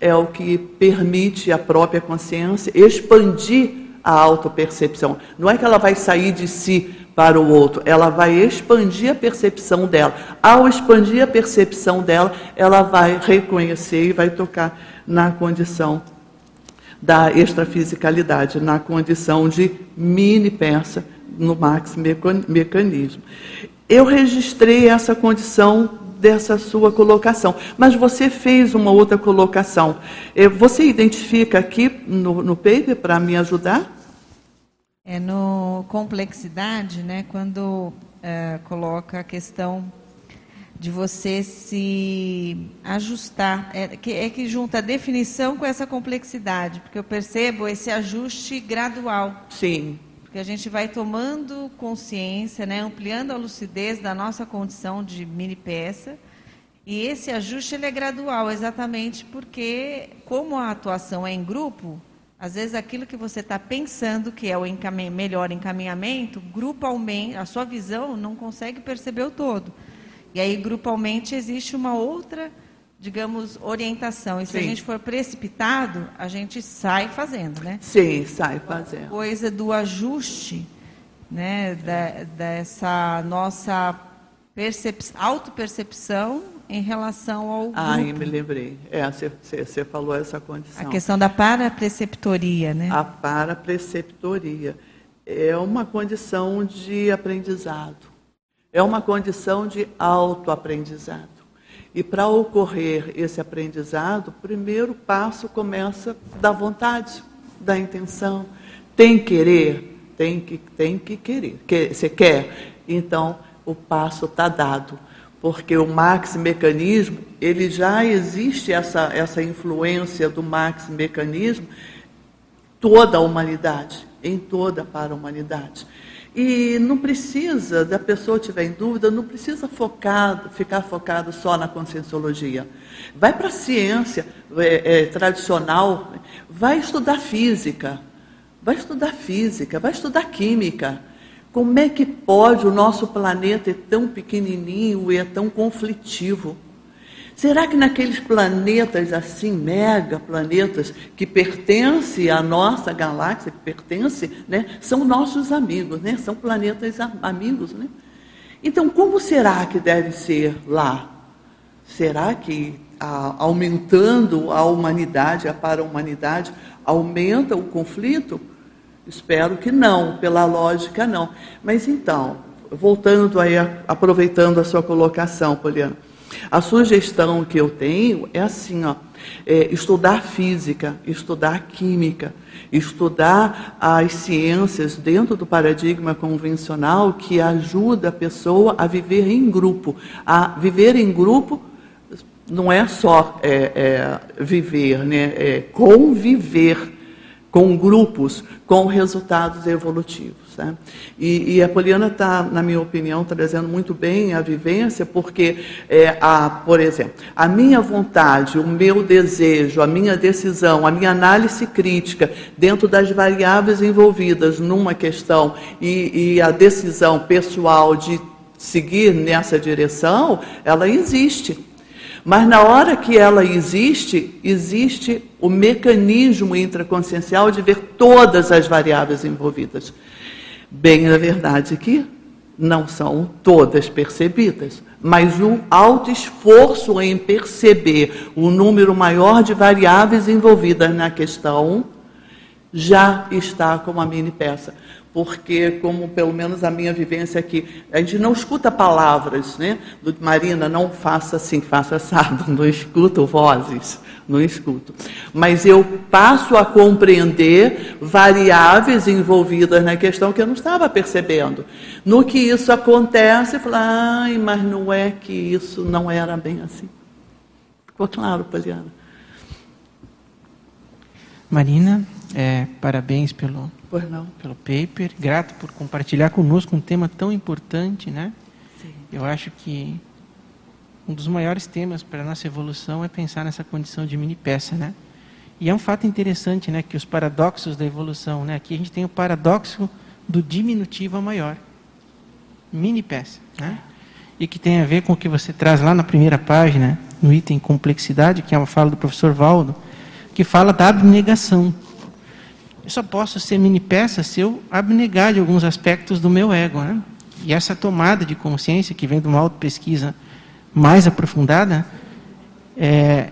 é o que permite a própria consciência expandir a autopercepção. Não é que ela vai sair de si para o outro, ela vai expandir a percepção dela. Ao expandir a percepção dela, ela vai reconhecer e vai tocar na condição da extrafisicalidade, na condição de mini peça no max mecanismo. Eu registrei essa condição dessa sua colocação, mas você fez uma outra colocação. Eh, você identifica aqui no, no paper para me ajudar? É no complexidade, né, quando é, coloca a questão de você se ajustar. É que, é que junta a definição com essa complexidade, porque eu percebo esse ajuste gradual. Sim. Porque a gente vai tomando consciência, né, ampliando a lucidez da nossa condição de mini peça. E esse ajuste ele é gradual, exatamente porque, como a atuação é em grupo, às vezes aquilo que você está pensando que é o encamin melhor encaminhamento, grupalmente, a sua visão não consegue perceber o todo. E aí, grupalmente, existe uma outra, digamos, orientação. E se Sim. a gente for precipitado, a gente sai fazendo, né? Sim, sai fazendo. A coisa do ajuste, né, da, dessa nossa auto-percepção em relação ao grupo. Ah, me lembrei. É, você falou essa condição. A questão da parapreceptoria, né? A parapreceptoria é uma condição de aprendizado. É uma condição de autoaprendizado. E para ocorrer esse aprendizado, o primeiro passo começa da vontade, da intenção. Tem querer? Tem que, tem que querer. Você quer? Então, o passo está dado porque o max mecanismo, ele já existe essa, essa influência do max mecanismo toda a humanidade, em toda para a humanidade. E não precisa, da pessoa tiver em dúvida, não precisa focado, ficar focado só na conscienciologia. Vai para a ciência é, é, tradicional, vai estudar física, vai estudar física, vai estudar química. Como é que pode o nosso planeta é tão pequenininho e é tão conflitivo? Será que naqueles planetas assim, mega planetas, que pertencem à nossa galáxia, que pertencem, né, são nossos amigos, né, são planetas amigos, né? Então, como será que deve ser lá? Será que a, aumentando a humanidade, a para-humanidade, aumenta o conflito? Espero que não, pela lógica não. Mas então, voltando aí, aproveitando a sua colocação, Poliana, a sugestão que eu tenho é assim, ó, é estudar física, estudar química, estudar as ciências dentro do paradigma convencional que ajuda a pessoa a viver em grupo. A viver em grupo não é só é, é, viver, né? é conviver com grupos, com resultados evolutivos. Né? E, e, a Poliana está, na minha opinião, trazendo muito bem a vivência, porque, é, a, por exemplo, a minha vontade, o meu desejo, a minha decisão, a minha análise crítica dentro das variáveis envolvidas numa questão e, e a decisão pessoal de seguir nessa direção, ela existe. Mas na hora que ela existe, existe o mecanismo intraconsciencial de ver todas as variáveis envolvidas. Bem, na verdade que não são todas percebidas, mas o alto esforço em perceber o número maior de variáveis envolvidas na questão já está como a mini peça porque, como pelo menos a minha vivência aqui, a gente não escuta palavras, né? Marina, não faça assim, faça assado, (laughs) não escuto vozes, não escuto. Mas eu passo a compreender variáveis envolvidas na questão que eu não estava percebendo. No que isso acontece, falo, ai, mas não é que isso não era bem assim. Ficou claro, Poliana? Marina, é, parabéns pelo, pelo paper. Grato por compartilhar conosco um tema tão importante, né? Sim. Eu acho que um dos maiores temas para a nossa evolução é pensar nessa condição de mini peça, né? E é um fato interessante, né, que os paradoxos da evolução, né? Aqui a gente tem o paradoxo do diminutivo a maior. Mini peça, né? E que tem a ver com o que você traz lá na primeira página, no item complexidade, que é uma fala do professor Valdo, que fala da abnegação. Eu só posso ser mini peça se eu abnegar de alguns aspectos do meu ego. Né? E essa tomada de consciência, que vem de uma auto-pesquisa mais aprofundada, é,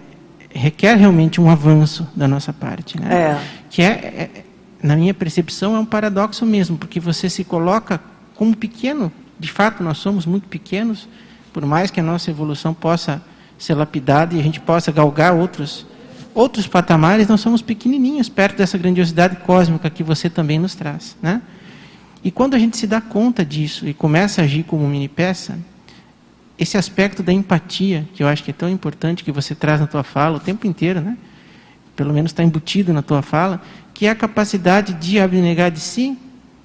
requer realmente um avanço da nossa parte. Né? É. Que é, é, na minha percepção, é um paradoxo mesmo, porque você se coloca como pequeno, de fato nós somos muito pequenos, por mais que a nossa evolução possa ser lapidada e a gente possa galgar outros outros patamares, nós somos pequenininhos perto dessa grandiosidade cósmica que você também nos traz. Né? E quando a gente se dá conta disso e começa a agir como mini peça, esse aspecto da empatia, que eu acho que é tão importante, que você traz na tua fala o tempo inteiro, né? pelo menos está embutido na tua fala, que é a capacidade de abnegar de si,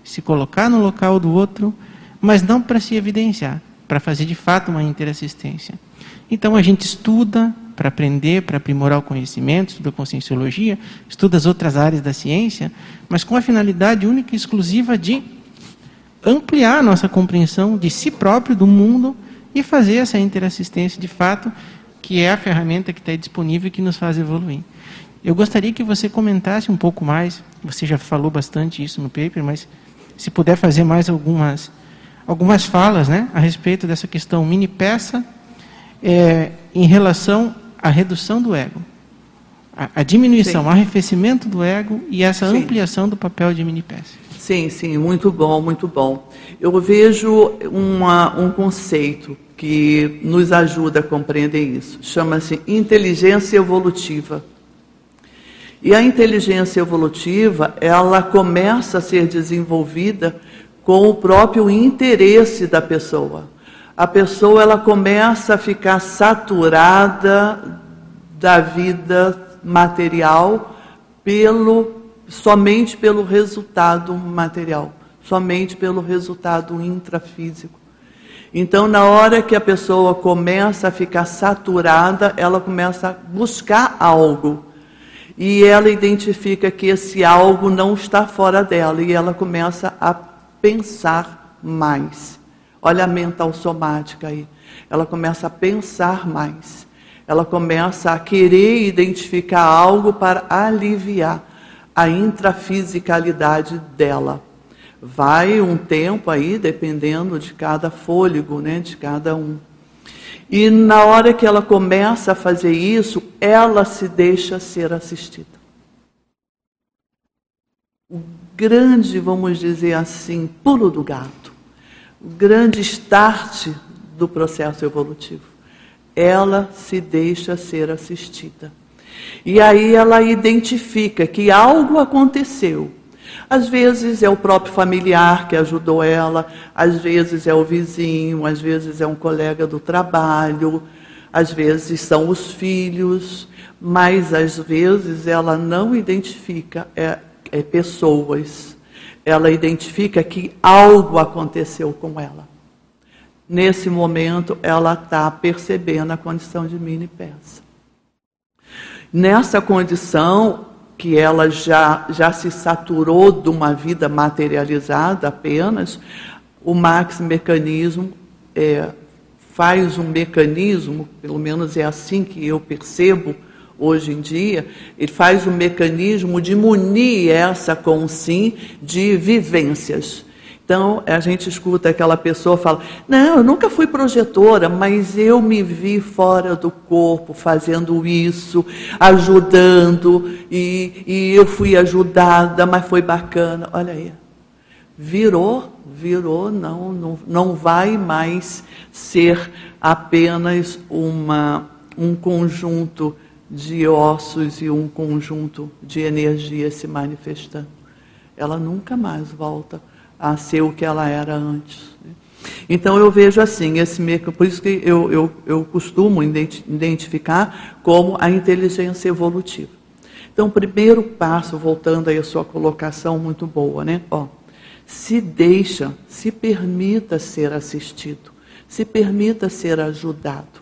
se colocar no local do outro, mas não para se evidenciar, para fazer de fato uma interassistência. Então a gente estuda, para aprender, para aprimorar o conhecimento, estuda conscienciologia, estuda as outras áreas da ciência, mas com a finalidade única e exclusiva de ampliar a nossa compreensão de si próprio, do mundo, e fazer essa interassistência de fato, que é a ferramenta que está disponível e que nos faz evoluir. Eu gostaria que você comentasse um pouco mais, você já falou bastante isso no paper, mas se puder fazer mais algumas, algumas falas né, a respeito dessa questão mini peça é, em relação a redução do ego, a, a diminuição, o arrefecimento do ego e essa sim. ampliação do papel de mini-peça. Sim, sim, muito bom, muito bom. Eu vejo uma, um conceito que nos ajuda a compreender isso. Chama-se inteligência evolutiva. E a inteligência evolutiva, ela começa a ser desenvolvida com o próprio interesse da pessoa a pessoa ela começa a ficar saturada da vida material pelo somente pelo resultado material, somente pelo resultado intrafísico. Então, na hora que a pessoa começa a ficar saturada, ela começa a buscar algo. E ela identifica que esse algo não está fora dela e ela começa a pensar mais. Olha a mental somática aí. Ela começa a pensar mais. Ela começa a querer identificar algo para aliviar a intrafisicalidade dela. Vai um tempo aí, dependendo de cada fôlego, né, de cada um. E na hora que ela começa a fazer isso, ela se deixa ser assistida. O grande, vamos dizer assim, pulo do gato, grande start do processo evolutivo. Ela se deixa ser assistida. E aí ela identifica que algo aconteceu às vezes é o próprio familiar que ajudou ela, às vezes é o vizinho, às vezes é um colega do trabalho, às vezes são os filhos, mas às vezes ela não identifica é, é pessoas, ela identifica que algo aconteceu com ela. Nesse momento, ela está percebendo a condição de mini peça. Nessa condição, que ela já, já se saturou de uma vida materializada apenas, o Max Mecanismo é, faz um mecanismo, pelo menos é assim que eu percebo hoje em dia, ele faz um mecanismo de munir essa com sim de vivências. Então, a gente escuta aquela pessoa falar: Não, eu nunca fui projetora, mas eu me vi fora do corpo fazendo isso, ajudando, e, e eu fui ajudada, mas foi bacana. Olha aí. Virou, virou, não, não, não vai mais ser apenas uma, um conjunto de ossos e um conjunto de energias se manifestando. Ela nunca mais volta a ser o que ela era antes. Então eu vejo assim, esse por isso que eu, eu, eu costumo identificar como a inteligência evolutiva. Então, o primeiro passo, voltando aí à sua colocação muito boa, né? Ó, se deixa, se permita ser assistido, se permita ser ajudado.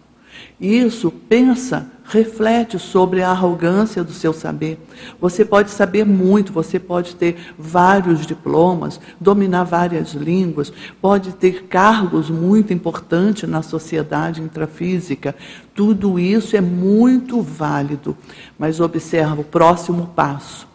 Isso, pensa, reflete sobre a arrogância do seu saber. Você pode saber muito, você pode ter vários diplomas, dominar várias línguas, pode ter cargos muito importantes na sociedade intrafísica. Tudo isso é muito válido. Mas observa o próximo passo.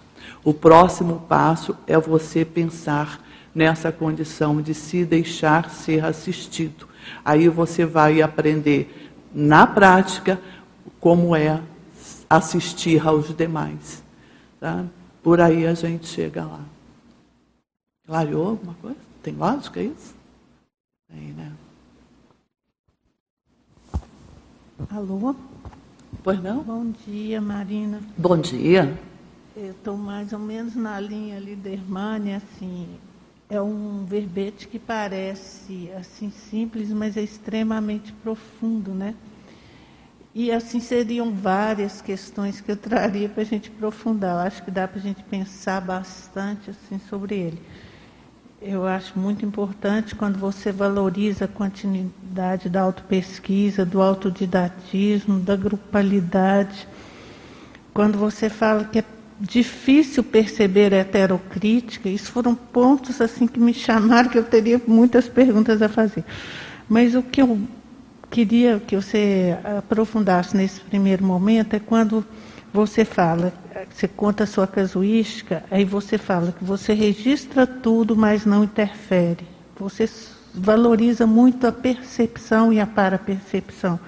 O próximo passo é você pensar nessa condição de se deixar ser assistido. Aí você vai aprender na prática como é assistir aos demais. Tá? Por aí a gente chega lá. Clareou alguma coisa? Tem lógica isso? Tem, né? Alô? Pois não? Bom dia, Marina. Bom dia. Eu estou mais ou menos na linha ali da Hermânia, assim, é um verbete que parece assim simples, mas é extremamente profundo, né? E assim seriam várias questões que eu traria para a gente aprofundar. Eu acho que dá para a gente pensar bastante assim sobre ele. Eu acho muito importante quando você valoriza a continuidade da autopesquisa, do autodidatismo, da grupalidade. Quando você fala que é difícil perceber a heterocrítica. Isso foram pontos assim que me chamaram que eu teria muitas perguntas a fazer. Mas o que eu queria que você aprofundasse nesse primeiro momento é quando você fala, você conta a sua casuística, aí você fala que você registra tudo, mas não interfere. Você valoriza muito a percepção e a parapercepção.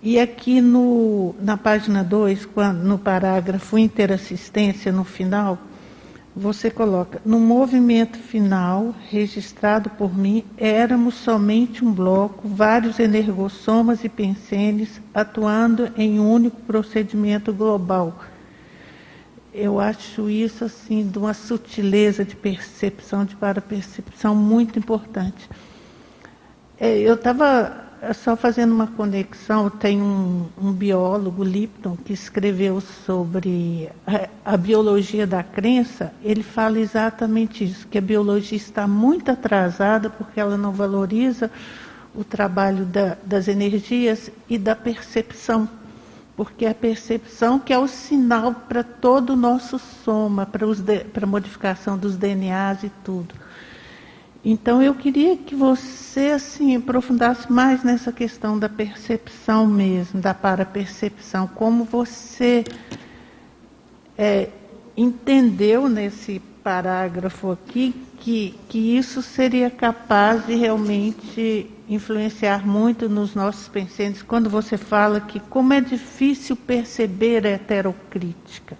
E aqui no, na página 2, no parágrafo interassistência, no final, você coloca: no movimento final registrado por mim, éramos somente um bloco, vários energossomas e pensenes atuando em um único procedimento global. Eu acho isso assim de uma sutileza de percepção, de para-percepção muito importante. É, eu estava só fazendo uma conexão, tem um, um, biólogo, Lipton, que escreveu sobre a, a, biologia da crença. Ele fala exatamente isso, que a biologia está muito atrasada porque ela não valoriza o trabalho da, das energias e da percepção. Porque é a percepção que é o sinal para todo o nosso soma, para a modificação dos DNAs e tudo. Então eu queria que você assim aprofundasse mais nessa questão da percepção mesmo, da parapercepção, como você é, entendeu nesse parágrafo aqui que, que isso seria capaz de realmente influenciar muito nos nossos pensamentos quando você fala que como é difícil perceber a heterocrítica.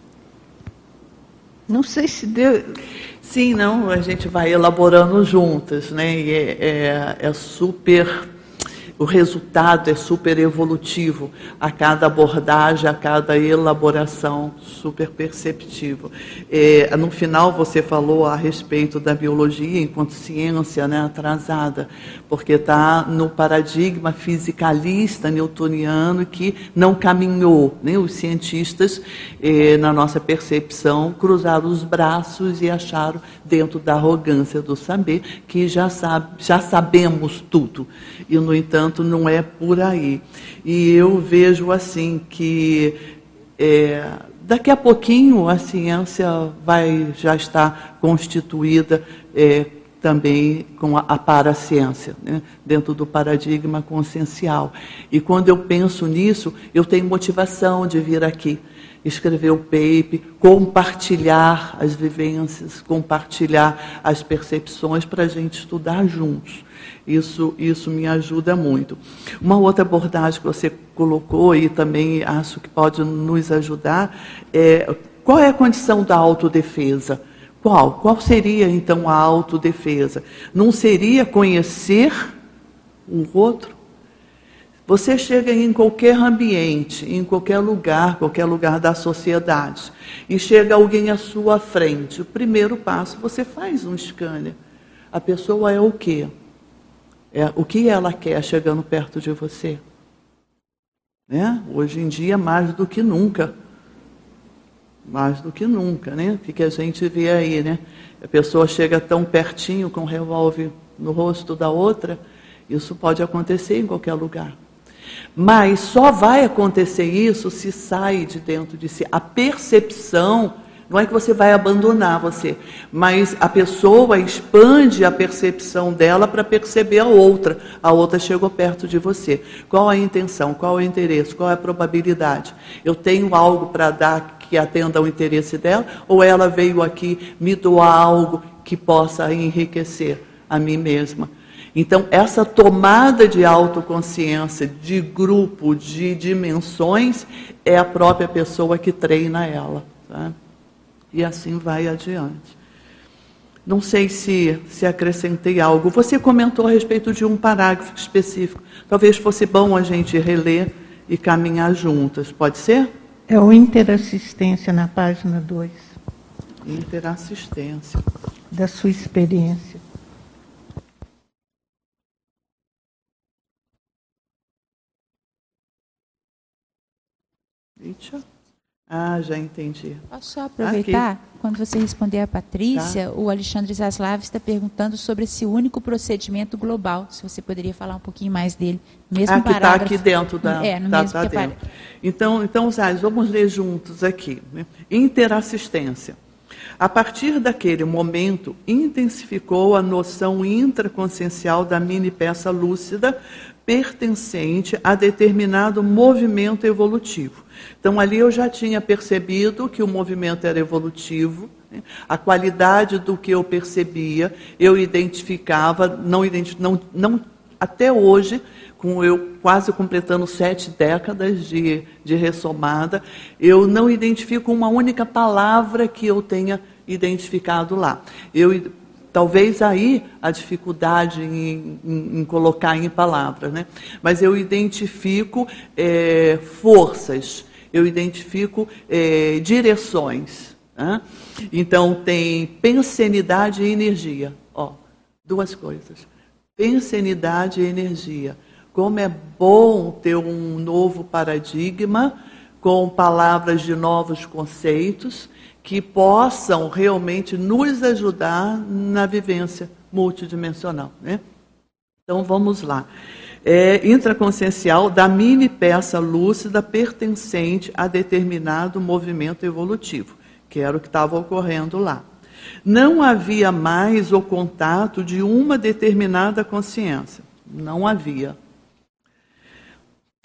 Não sei se deu. Sim, não, a gente vai elaborando juntas, né? E é, é, é super o resultado é super evolutivo a cada abordagem, a cada elaboração, super perceptivo. É, no final você falou a respeito da biologia enquanto ciência né, atrasada, porque está no paradigma fisicalista newtoniano que não caminhou. Né? Os cientistas, é, na nossa percepção, cruzaram os braços e acharam, dentro da arrogância do saber, que já, sabe, já sabemos tudo. E, no entanto, Portanto, não é por aí. E eu vejo assim que é, daqui a pouquinho a ciência vai já estar constituída é, também com a, a paraciência, né, dentro do paradigma consciencial. E quando eu penso nisso, eu tenho motivação de vir aqui escrever o paper, compartilhar as vivências, compartilhar as percepções para a gente estudar juntos. Isso, isso me ajuda muito. Uma outra abordagem que você colocou e também acho que pode nos ajudar é qual é a condição da autodefesa? Qual? Qual seria então a autodefesa? Não seria conhecer um outro? Você chega em qualquer ambiente, em qualquer lugar, qualquer lugar da sociedade, e chega alguém à sua frente. O primeiro passo, você faz um scanner. A pessoa é o quê? É, o que ela quer chegando perto de você? Né? Hoje em dia, mais do que nunca. Mais do que nunca, né? O que a gente vê aí, né? A pessoa chega tão pertinho com o revólver no rosto da outra, isso pode acontecer em qualquer lugar. Mas só vai acontecer isso se sai de dentro de si. A percepção não é que você vai abandonar você, mas a pessoa expande a percepção dela para perceber a outra. A outra chegou perto de você. Qual a intenção? Qual o interesse? Qual a probabilidade? Eu tenho algo para dar que atenda ao interesse dela ou ela veio aqui me doar algo que possa enriquecer a mim mesma? Então, essa tomada de autoconsciência, de grupo, de dimensões, é a própria pessoa que treina ela. Tá? E assim vai adiante. Não sei se, se acrescentei algo. Você comentou a respeito de um parágrafo específico. Talvez fosse bom a gente reler e caminhar juntas. Pode ser? É o interassistência na página 2. Interassistência. Da sua experiência. Eita. Ah, já entendi. Posso só aproveitar? Aqui. Quando você responder a Patrícia, tá. o Alexandre Zaslav está perguntando sobre esse único procedimento global. Se você poderia falar um pouquinho mais dele. Mesmo ah, que está aqui dentro da. É, no tá, mesmo tá dentro. Então, então, Zaz, vamos ler juntos aqui. Né? Interassistência. A partir daquele momento, intensificou a noção intraconsciencial da mini peça lúcida pertencente a determinado movimento evolutivo. Então, ali eu já tinha percebido que o movimento era evolutivo, né? a qualidade do que eu percebia, eu identificava, não, não, não até hoje, com eu quase completando sete décadas de, de ressomada, eu não identifico uma única palavra que eu tenha identificado lá. Eu Talvez aí a dificuldade em, em, em colocar em palavras, né? Mas eu identifico é, forças, eu identifico é, direções. Né? Então tem pensenidade e energia. Ó, duas coisas. Pensenidade e energia. Como é bom ter um novo paradigma com palavras de novos conceitos que possam realmente nos ajudar na vivência multidimensional. Né? Então vamos lá. É intraconsciencial da mini peça lúcida pertencente a determinado movimento evolutivo, que era o que estava ocorrendo lá. Não havia mais o contato de uma determinada consciência. Não havia.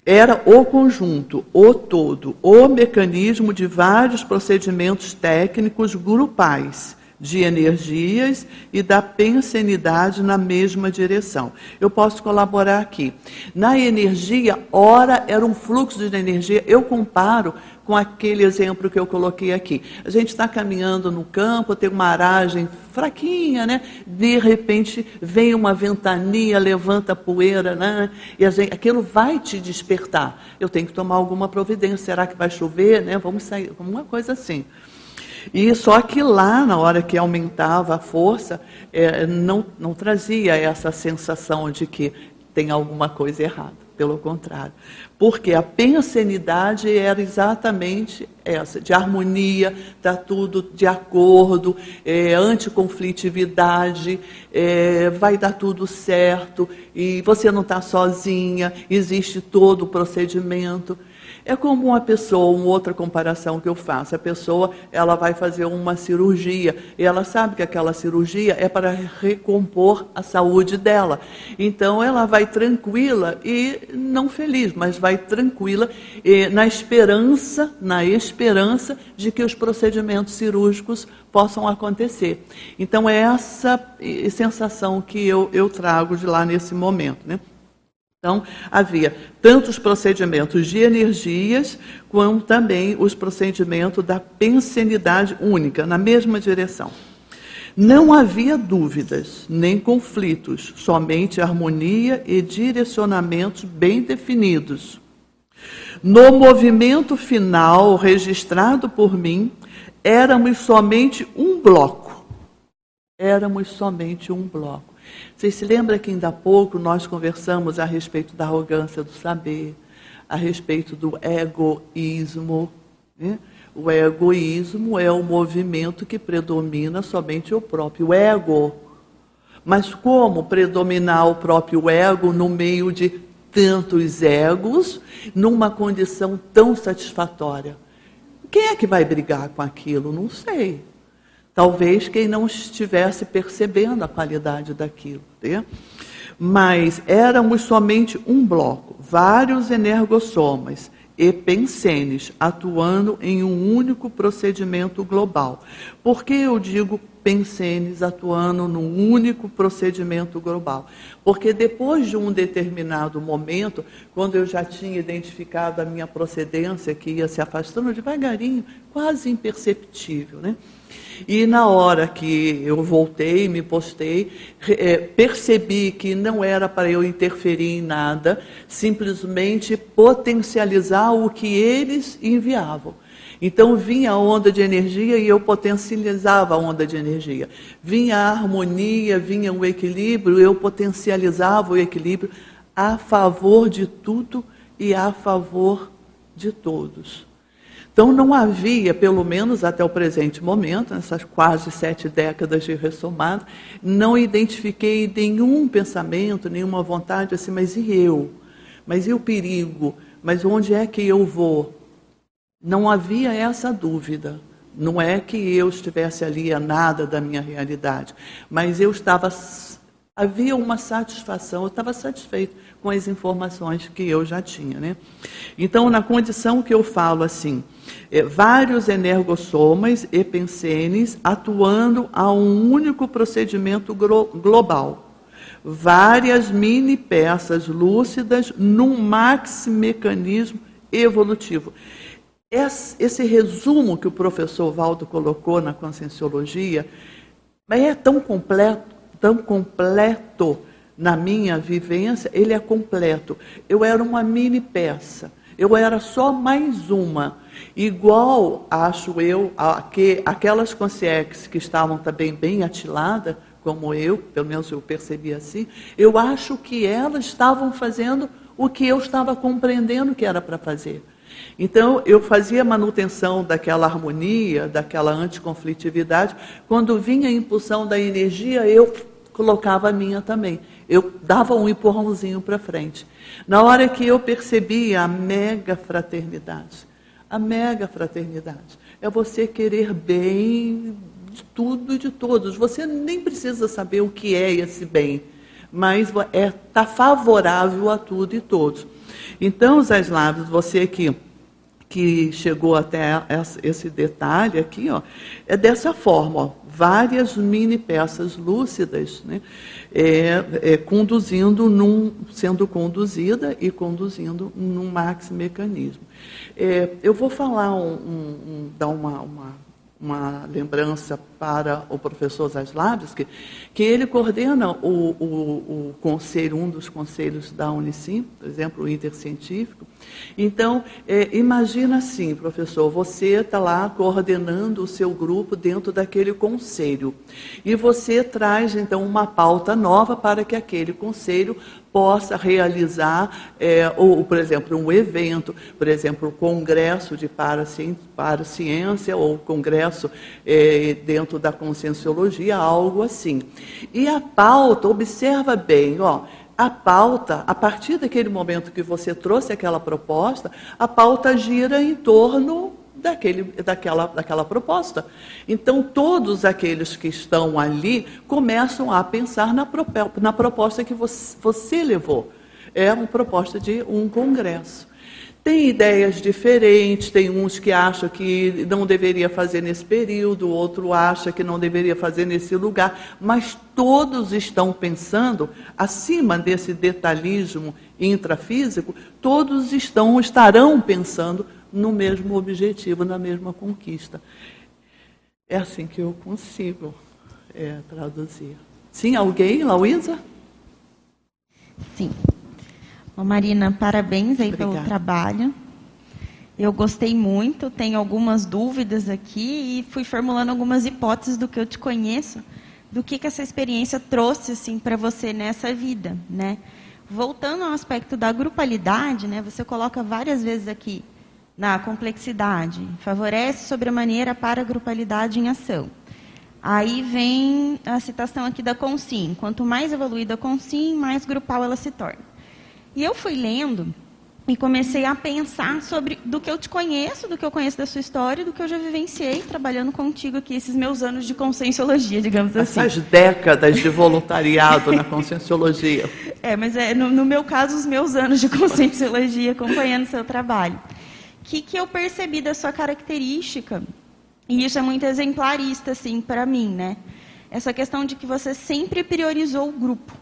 Era o conjunto, o todo, o mecanismo de vários procedimentos técnicos grupais de energias e da pensenidade na mesma direção. Eu posso colaborar aqui. Na energia, ora era um fluxo de energia. Eu comparo com aquele exemplo que eu coloquei aqui. A gente está caminhando no campo, tem uma aragem fraquinha, né? De repente vem uma ventania, levanta poeira, né? E gente, aquilo vai te despertar. Eu tenho que tomar alguma providência. Será que vai chover, né? Vamos sair, uma coisa assim. E só que lá, na hora que aumentava a força, é, não, não trazia essa sensação de que tem alguma coisa errada. Pelo contrário. Porque a pensenidade era exatamente essa, de harmonia, está tudo de acordo, é, anticonflitividade, é, vai dar tudo certo, e você não está sozinha, existe todo o procedimento. É como uma pessoa, uma outra comparação que eu faço. A pessoa, ela vai fazer uma cirurgia e ela sabe que aquela cirurgia é para recompor a saúde dela. Então ela vai tranquila e não feliz, mas vai tranquila na esperança, na esperança de que os procedimentos cirúrgicos possam acontecer. Então é essa sensação que eu, eu trago de lá nesse momento, né? Então, havia tanto os procedimentos de energias, como também os procedimentos da pensenidade única, na mesma direção. Não havia dúvidas, nem conflitos, somente harmonia e direcionamentos bem definidos. No movimento final registrado por mim, éramos somente um bloco. Éramos somente um bloco. Vocês se lembram que ainda há pouco nós conversamos a respeito da arrogância do saber, a respeito do egoísmo. Né? O egoísmo é o movimento que predomina somente o próprio ego. Mas como predominar o próprio ego no meio de tantos egos, numa condição tão satisfatória? Quem é que vai brigar com aquilo? Não sei. Talvez quem não estivesse percebendo a qualidade daquilo. Né? Mas éramos somente um bloco, vários energossomas e pensenes atuando em um único procedimento global. Por que eu digo pensenes atuando num único procedimento global? Porque depois de um determinado momento, quando eu já tinha identificado a minha procedência, que ia se afastando devagarinho, quase imperceptível, né? E na hora que eu voltei, me postei, é, percebi que não era para eu interferir em nada, simplesmente potencializar o que eles enviavam. Então vinha a onda de energia e eu potencializava a onda de energia. Vinha a harmonia, vinha o equilíbrio, eu potencializava o equilíbrio a favor de tudo e a favor de todos. Então, não havia, pelo menos até o presente momento, nessas quase sete décadas de ressomado, não identifiquei nenhum pensamento, nenhuma vontade assim, mas e eu? Mas e o perigo? Mas onde é que eu vou? Não havia essa dúvida. Não é que eu estivesse ali a nada da minha realidade, mas eu estava. Havia uma satisfação, eu estava satisfeito com as informações que eu já tinha. Né? Então, na condição que eu falo assim, é, vários energossomas e pensenes atuando a um único procedimento global. Várias mini peças lúcidas num maxi mecanismo evolutivo. Esse resumo que o professor Valdo colocou na conscienciologia é tão completo, tão completo na minha vivência, ele é completo. Eu era uma mini peça. Eu era só mais uma. Igual, acho eu, a que, aquelas consciências que estavam também bem atiladas, como eu, pelo menos eu percebi assim, eu acho que elas estavam fazendo o que eu estava compreendendo que era para fazer. Então, eu fazia manutenção daquela harmonia, daquela anticonflitividade. Quando vinha a impulsão da energia, eu colocava a minha também. Eu dava um empurrãozinho para frente. Na hora que eu percebi a mega fraternidade, a mega fraternidade é você querer bem de tudo e de todos. Você nem precisa saber o que é esse bem, mas é tá favorável a tudo e todos. Então, Zé Slavos, você que que chegou até esse detalhe aqui, ó, é dessa forma, ó, várias mini peças lúcidas, né, é, é, conduzindo num, sendo conduzida e conduzindo num max mecanismo. É, eu vou falar um, um, um dar uma, uma uma lembrança para o professor Zaslavski, que ele coordena o, o, o, conselho, um dos conselhos da Unicim, por exemplo, o intercientífico. Então, é, imagina assim, professor, você está lá coordenando o seu grupo dentro daquele conselho. E você traz, então, uma pauta nova para que aquele conselho possa realizar, é, ou, por exemplo, um evento, por exemplo, o congresso de paraciência, ou congresso é, dentro da conscienciologia, algo assim. E a pauta, observa bem, ó, a pauta, a partir daquele momento que você trouxe aquela proposta, a pauta gira em torno daquele, daquela, daquela proposta. Então, todos aqueles que estão ali começam a pensar na, na proposta que você, você levou. É uma proposta de um congresso. Tem ideias diferentes, tem uns que acham que não deveria fazer nesse período, outro acha que não deveria fazer nesse lugar, mas todos estão pensando, acima desse detalhismo intrafísico, todos estão estarão pensando no mesmo objetivo, na mesma conquista. É assim que eu consigo é, traduzir. Sim, alguém, Lauísa? Sim. Bom, Marina, parabéns aí Obrigada. pelo trabalho. Eu gostei muito, tenho algumas dúvidas aqui e fui formulando algumas hipóteses do que eu te conheço, do que, que essa experiência trouxe assim para você nessa vida, né? Voltando ao aspecto da grupalidade, né? Você coloca várias vezes aqui na complexidade, favorece sobremaneira para a grupalidade em ação. Aí vem a citação aqui da Consim. Quanto mais evoluída a Consim, mais grupal ela se torna. E eu fui lendo e comecei a pensar sobre do que eu te conheço, do que eu conheço da sua história, do que eu já vivenciei trabalhando contigo aqui, esses meus anos de conscienciologia, digamos assim. Essas décadas de voluntariado na conscienciologia. (laughs) É, mas é, no, no meu caso, os meus anos de conscienciologia acompanhando seu trabalho que, que eu percebi da sua característica, e isso é muito exemplarista, assim, para mim, né? Essa questão de que você sempre priorizou o grupo.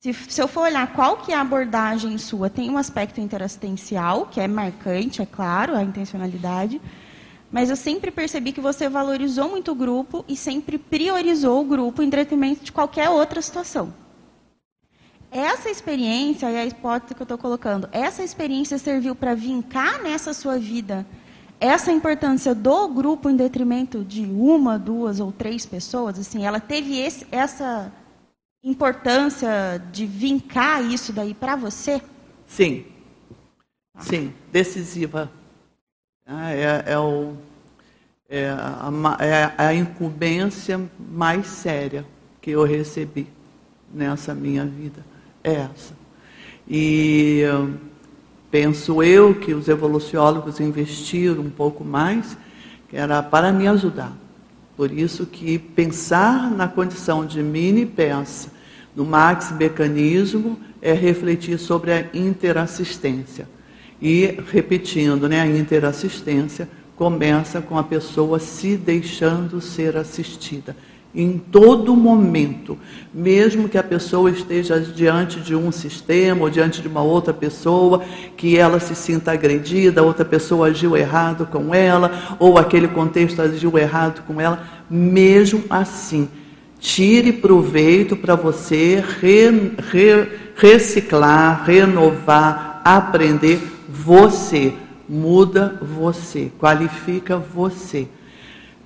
Se, se, eu for olhar qual que é a abordagem sua, tem um aspecto interassistencial, que é marcante, é claro, a intencionalidade, mas eu sempre percebi que você valorizou muito o grupo e sempre priorizou o grupo em detrimento de qualquer outra situação. Essa experiência, e a hipótese que eu estou colocando, essa experiência serviu para vincar nessa sua vida essa importância do grupo em detrimento de uma, duas ou três pessoas? Assim, ela teve esse, essa importância de vincar isso daí para você? Sim. Sim, decisiva. Ah, é, é, o, é, a, é a incumbência mais séria que eu recebi nessa minha vida é essa. E penso eu que os evoluciólogos investiram um pouco mais, que era para me ajudar. Por isso que pensar na condição de mini peça no max mecanismo é refletir sobre a interassistência. E repetindo, né, a interassistência começa com a pessoa se deixando ser assistida em todo momento, mesmo que a pessoa esteja diante de um sistema ou diante de uma outra pessoa, que ela se sinta agredida, outra pessoa agiu errado com ela, ou aquele contexto agiu errado com ela, mesmo assim, tire proveito para você re, re, reciclar, renovar, aprender você, muda você, qualifica você.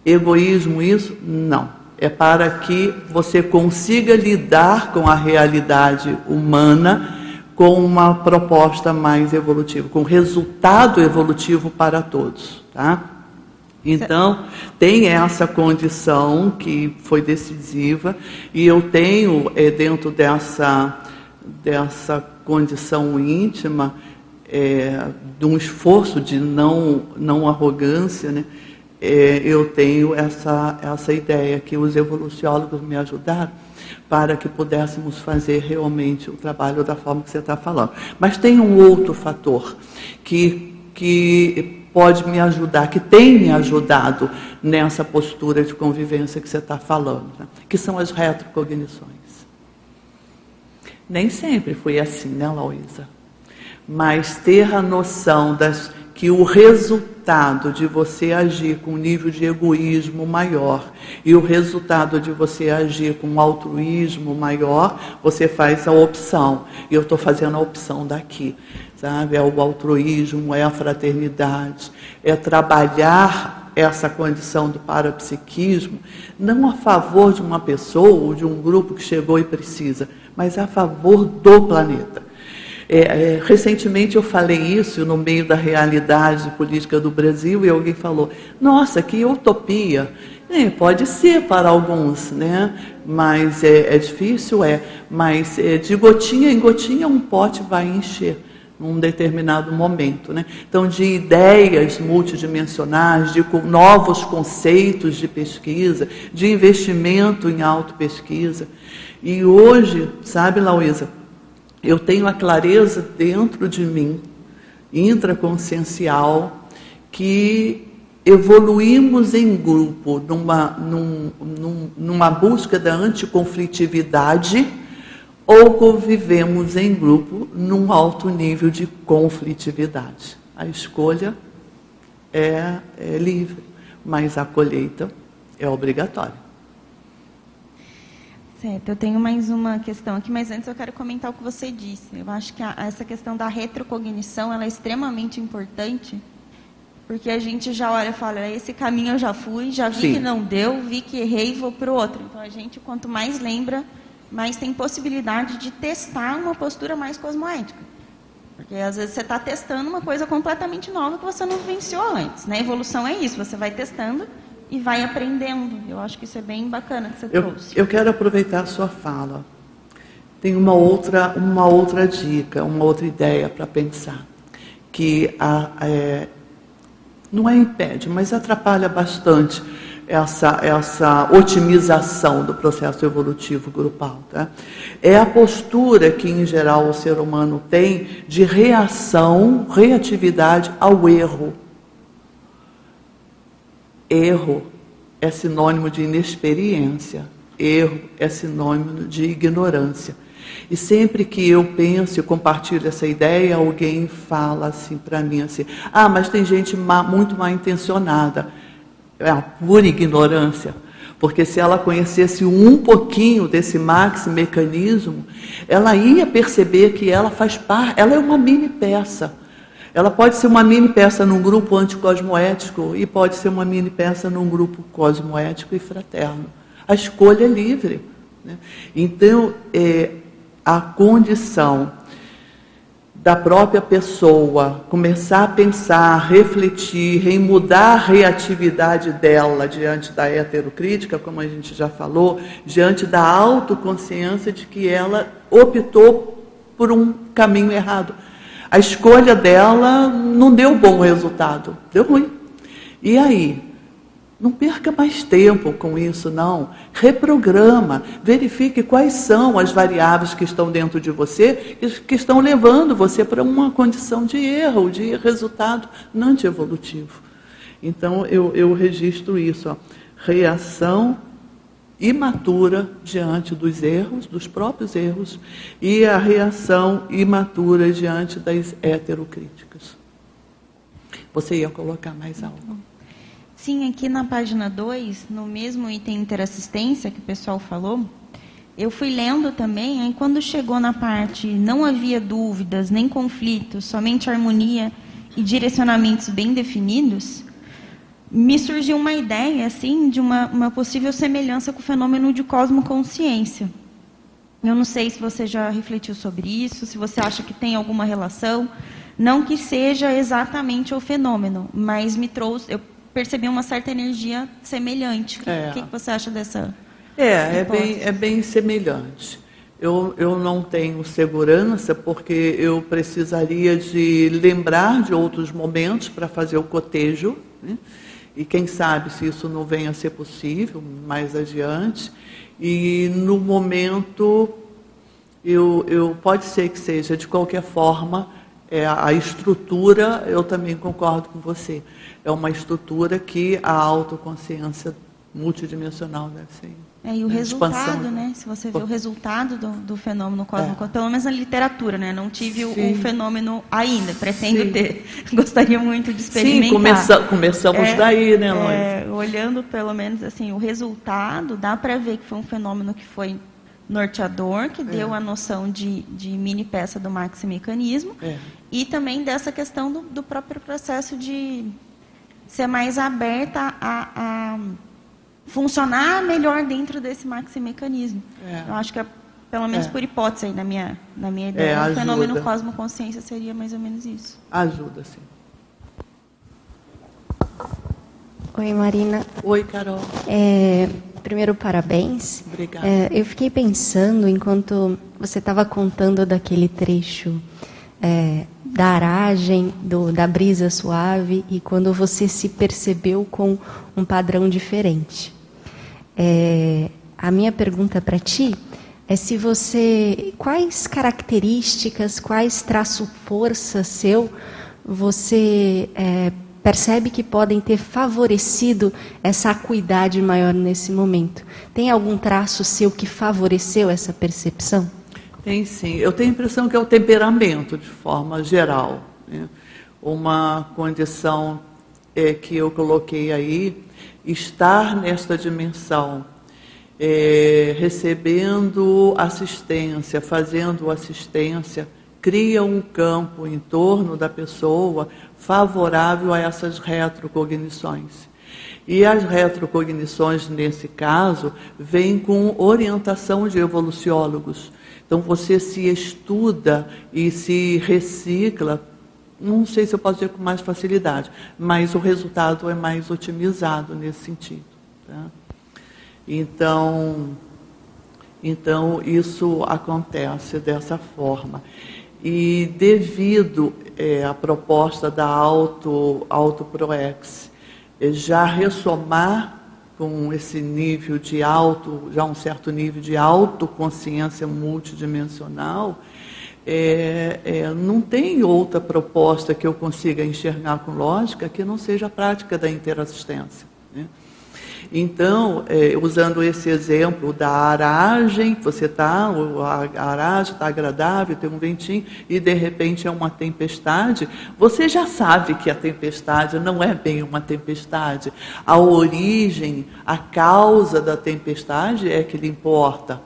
Egoísmo isso? Não é para que você consiga lidar com a realidade humana com uma proposta mais evolutiva, com resultado evolutivo para todos, tá? Então, tem essa condição que foi decisiva e eu tenho é, dentro dessa, dessa condição íntima é, de um esforço de não, não arrogância, né? É, eu tenho essa, essa ideia que os evoluciólogos me ajudaram para que pudéssemos fazer realmente o trabalho da forma que você está falando. Mas tem um outro fator que, que pode me ajudar, que tem me ajudado nessa postura de convivência que você está falando, né? que são as retrocognições. Nem sempre foi assim, né, Lauísa? Mas ter a noção das que o resultado de você agir com um nível de egoísmo maior e o resultado de você agir com um altruísmo maior, você faz a opção. E eu estou fazendo a opção daqui, sabe? É o altruísmo, é a fraternidade, é trabalhar essa condição do parapsiquismo, não a favor de uma pessoa ou de um grupo que chegou e precisa, mas a favor do planeta. É, é, recentemente eu falei isso no meio da realidade política do Brasil e alguém falou: Nossa, que utopia! É, pode ser para alguns, né? mas é, é difícil, é. Mas é, de gotinha em gotinha um pote vai encher num determinado momento. Né? Então, de ideias multidimensionais, de novos conceitos de pesquisa, de investimento em autopesquisa. E hoje, sabe, Lauísa, eu tenho a clareza dentro de mim, intraconsciencial, que evoluímos em grupo numa, num, num, numa busca da anticonflitividade ou convivemos em grupo num alto nível de conflitividade. A escolha é, é livre, mas a colheita é obrigatória. Certo, eu tenho mais uma questão aqui, mas antes eu quero comentar o que você disse. Eu acho que a, essa questão da retrocognição ela é extremamente importante, porque a gente já olha e fala, esse caminho eu já fui, já vi Sim. que não deu, vi que errei, vou para o outro. Então a gente, quanto mais lembra, mais tem possibilidade de testar uma postura mais cosmoética. Porque às vezes você está testando uma coisa completamente nova que você não vivenciou antes. Né? Evolução é isso, você vai testando e vai aprendendo. Eu acho que isso é bem bacana que você eu, trouxe. Eu quero aproveitar a sua fala. Tem uma outra, uma outra dica, uma outra ideia para pensar, que a, é, não é impede, mas atrapalha bastante essa, essa otimização do processo evolutivo grupal. Tá? É a postura que, em geral, o ser humano tem de reação, reatividade ao erro. Erro é sinônimo de inexperiência, erro é sinônimo de ignorância. E sempre que eu penso e compartilho essa ideia, alguém fala assim para mim assim: "Ah, mas tem gente má, muito mal intencionada". É a pura ignorância. Porque se ela conhecesse um pouquinho desse max mecanismo, ela ia perceber que ela faz parte, ela é uma mini peça ela pode ser uma mini peça num grupo anticosmoético e pode ser uma mini peça num grupo cosmoético e fraterno. A escolha é livre. Né? Então, é, a condição da própria pessoa começar a pensar, refletir, em mudar a reatividade dela diante da heterocrítica, como a gente já falou, diante da autoconsciência de que ela optou por um caminho errado a escolha dela não deu bom resultado, deu ruim. E aí? Não perca mais tempo com isso, não. Reprograma, verifique quais são as variáveis que estão dentro de você que estão levando você para uma condição de erro, de resultado não evolutivo. Então, eu, eu registro isso. Ó. Reação imatura diante dos erros, dos próprios erros, e a reação imatura diante das heterocríticas. Você ia colocar mais algo? Sim, aqui na página 2, no mesmo item interassistência que o pessoal falou, eu fui lendo também, aí quando chegou na parte não havia dúvidas, nem conflitos, somente harmonia e direcionamentos bem definidos, me surgiu uma ideia assim de uma, uma possível semelhança com o fenômeno de cosmoconsciência. Eu não sei se você já refletiu sobre isso, se você acha que tem alguma relação. Não que seja exatamente o fenômeno, mas me trouxe, eu percebi uma certa energia semelhante. É. O que, que você acha dessa? É, é bem, é bem semelhante. Eu, eu não tenho segurança porque eu precisaria de lembrar de outros momentos para fazer o cotejo. Né? E quem sabe se isso não venha a ser possível mais adiante. E no momento, eu, eu pode ser que seja de qualquer forma, é, a estrutura, eu também concordo com você, é uma estrutura que a autoconsciência multidimensional deve ser. É, e o resultado, né? Se você vê o resultado do, do fenômeno cósmico, é. pelo menos na literatura, né? Não tive o, o, fenômeno ainda, pretendo Sim. ter. (laughs) Gostaria muito de experimentar. Sim, começa, começamos é, daí, né, Lois? É, olhando pelo menos assim o resultado, dá para ver que foi um fenômeno que foi norteador, que deu é. a noção de, de mini peça do maximecanismo, é. e também dessa questão do, do próprio processo de ser mais aberta a, a funcionar melhor dentro desse maximecanismo. É. Eu acho que, é, pelo menos é. por hipótese, aí, na, minha, na minha ideia, é, o fenômeno cosmoconsciência seria mais ou menos isso. Ajuda, sim. Oi, Marina. Oi, Carol. É, primeiro, parabéns. Obrigada. É, eu fiquei pensando, enquanto você estava contando daquele trecho é, da aragem, do, da brisa suave, e quando você se percebeu com um padrão diferente. É, a minha pergunta para ti é se você, quais características, quais traço força seu você é, percebe que podem ter favorecido essa acuidade maior nesse momento? Tem algum traço seu que favoreceu essa percepção? Tem sim. Eu tenho a impressão que é o temperamento, de forma geral. Né? Uma condição é, que eu coloquei aí estar nesta dimensão, é, recebendo assistência, fazendo assistência, cria um campo em torno da pessoa favorável a essas retrocognições. E as retrocognições, nesse caso, vêm com orientação de evoluciólogos. Então, você se estuda e se recicla não sei se eu posso dizer com mais facilidade, mas o resultado é mais otimizado nesse sentido. Tá? Então, então, isso acontece dessa forma. E devido é, à proposta da Auto, Auto ProEx é, já ressomar com esse nível de auto, já um certo nível de autoconsciência multidimensional, é, é, não tem outra proposta que eu consiga enxergar com lógica que não seja a prática da interassistência. Né? Então, é, usando esse exemplo da aragem, você está, a aragem está agradável, tem um ventinho, e de repente é uma tempestade, você já sabe que a tempestade não é bem uma tempestade. A origem, a causa da tempestade é que lhe importa.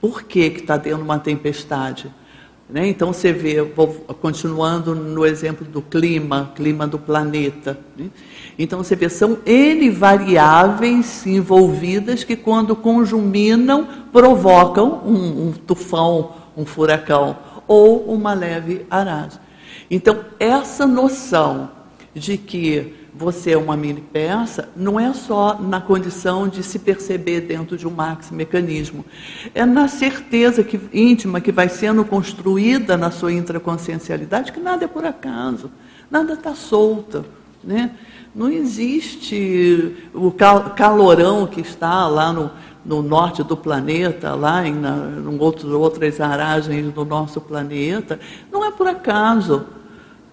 Por que está tendo uma tempestade? Né? Então você vê, continuando no exemplo do clima, clima do planeta. Né? Então você vê, são N variáveis envolvidas que, quando conjuminam, provocam um, um tufão, um furacão ou uma leve aragem. Então, essa noção de que você é uma mini peça, não é só na condição de se perceber dentro de um maxi mecanismo, é na certeza que, íntima que vai sendo construída na sua intraconsciencialidade que nada é por acaso, nada está solto, né? Não existe o calorão que está lá no, no norte do planeta, lá em, na, em outros, outras aragens do nosso planeta, não é por acaso.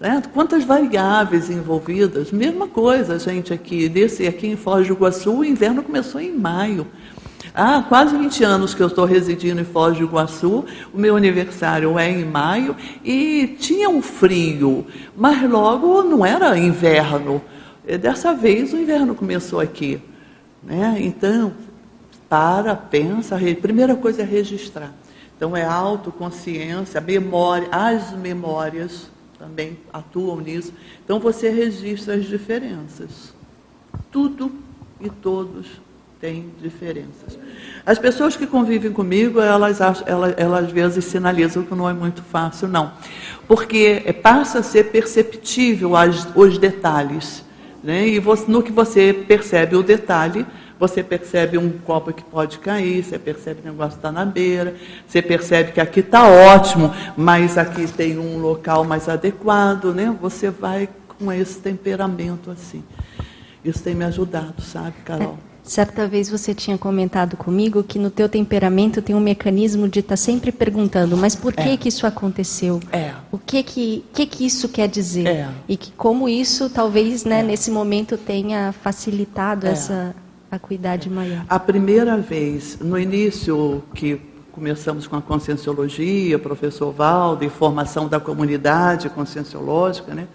Né? Quantas variáveis envolvidas? Mesma coisa, gente, aqui, desse, aqui em Foz do Iguaçu, o inverno começou em maio. Há quase 20 anos que eu estou residindo em Foz do Iguaçu, o meu aniversário é em maio e tinha um frio, mas logo não era inverno. Dessa vez o inverno começou aqui. Né? Então, para, pensa, a primeira coisa é registrar. Então é autoconsciência, memória, as memórias também atuam nisso. Então você registra as diferenças. Tudo e todos têm diferenças. As pessoas que convivem comigo, elas, elas, elas às vezes sinalizam que não é muito fácil, não. Porque passa a ser perceptível as, os detalhes. Né? E você, no que você percebe o detalhe, você percebe um copo que pode cair, você percebe que o negócio está na beira, você percebe que aqui está ótimo, mas aqui tem um local mais adequado, né? Você vai com esse temperamento assim. Isso tem me ajudado, sabe, Carol? É. Certa vez você tinha comentado comigo que no teu temperamento tem um mecanismo de estar tá sempre perguntando, mas por que é. que isso aconteceu? É. O que que, que que isso quer dizer? É. E que como isso talvez, né, é. nesse momento tenha facilitado é. essa acuidade maior. A primeira vez, no início que começamos com a conscienciologia, professor Valdo, e formação da comunidade conscienciológica, né?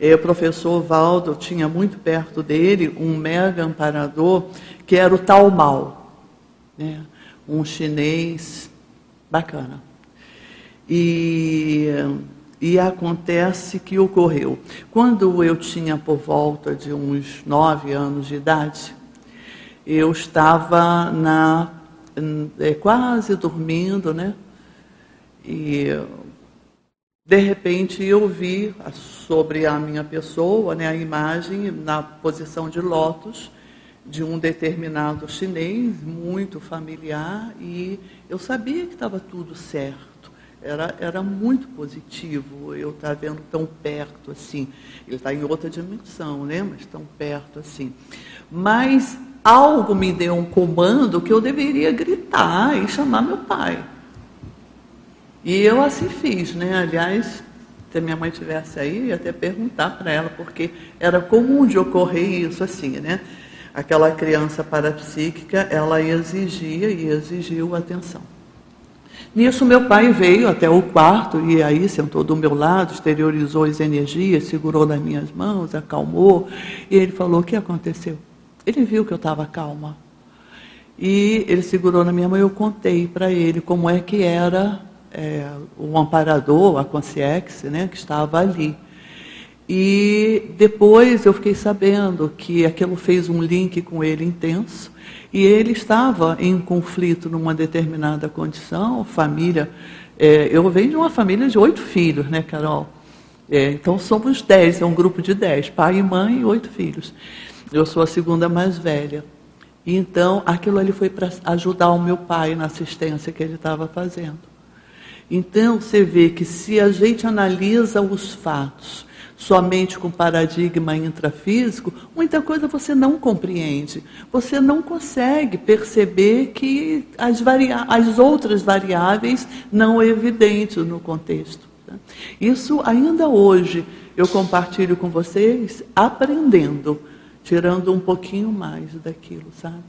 o professor Valdo tinha muito perto dele um mega amparador que era o Tal Mal, né? um chinês bacana. E, e acontece que ocorreu. Quando eu tinha por volta de uns nove anos de idade, eu estava na, é, quase dormindo, né? E de repente eu vi sobre a minha pessoa, né, a imagem na posição de lótus de um determinado chinês, muito familiar, e eu sabia que estava tudo certo. Era, era muito positivo eu estar tá vendo tão perto assim. Ele está em outra dimensão, né? mas tão perto assim. Mas algo me deu um comando que eu deveria gritar e chamar meu pai. E eu assim fiz, né? Aliás, se a minha mãe tivesse aí, ia até perguntar para ela, porque era comum de ocorrer isso assim, né? Aquela criança parapsíquica, ela exigia e exigiu atenção. Nisso, meu pai veio até o quarto e aí sentou do meu lado, exteriorizou as energias, segurou nas minhas mãos, acalmou, e ele falou: O que aconteceu? Ele viu que eu estava calma. E ele segurou na minha mão e eu contei para ele como é que era é, o amparador, a Conciex, né, que estava ali. E depois eu fiquei sabendo que aquilo fez um link com ele intenso e ele estava em conflito numa determinada condição, família. É, eu venho de uma família de oito filhos, né, Carol? É, então somos dez, é um grupo de dez, pai e mãe e oito filhos. Eu sou a segunda mais velha. Então aquilo ali foi para ajudar o meu pai na assistência que ele estava fazendo. Então, você vê que se a gente analisa os fatos somente com paradigma intrafísico, muita coisa você não compreende. Você não consegue perceber que as, as outras variáveis não evidentes no contexto. Tá? Isso ainda hoje eu compartilho com vocês aprendendo, tirando um pouquinho mais daquilo, sabe?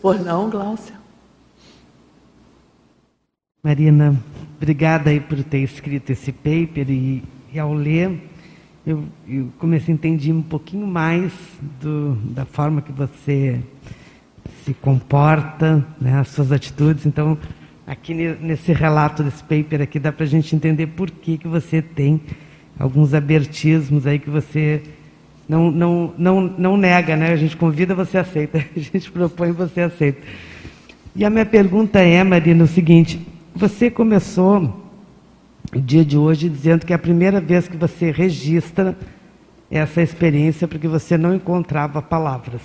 Por não, Gláucia? Marina, obrigada aí por ter escrito esse paper e, e ao ler eu, eu, comecei a entender um pouquinho mais do, da forma que você se comporta, né, as suas atitudes. Então, aqui nesse relato desse paper aqui dá para a gente entender por que, que você tem alguns abertismos aí que você não, não, não, não nega, né? A gente convida, você aceita. (laughs) A gente propõe, você aceita. E a minha pergunta é, Marina, o seguinte: você começou o dia de hoje dizendo que é a primeira vez que você registra essa experiência porque você não encontrava palavras.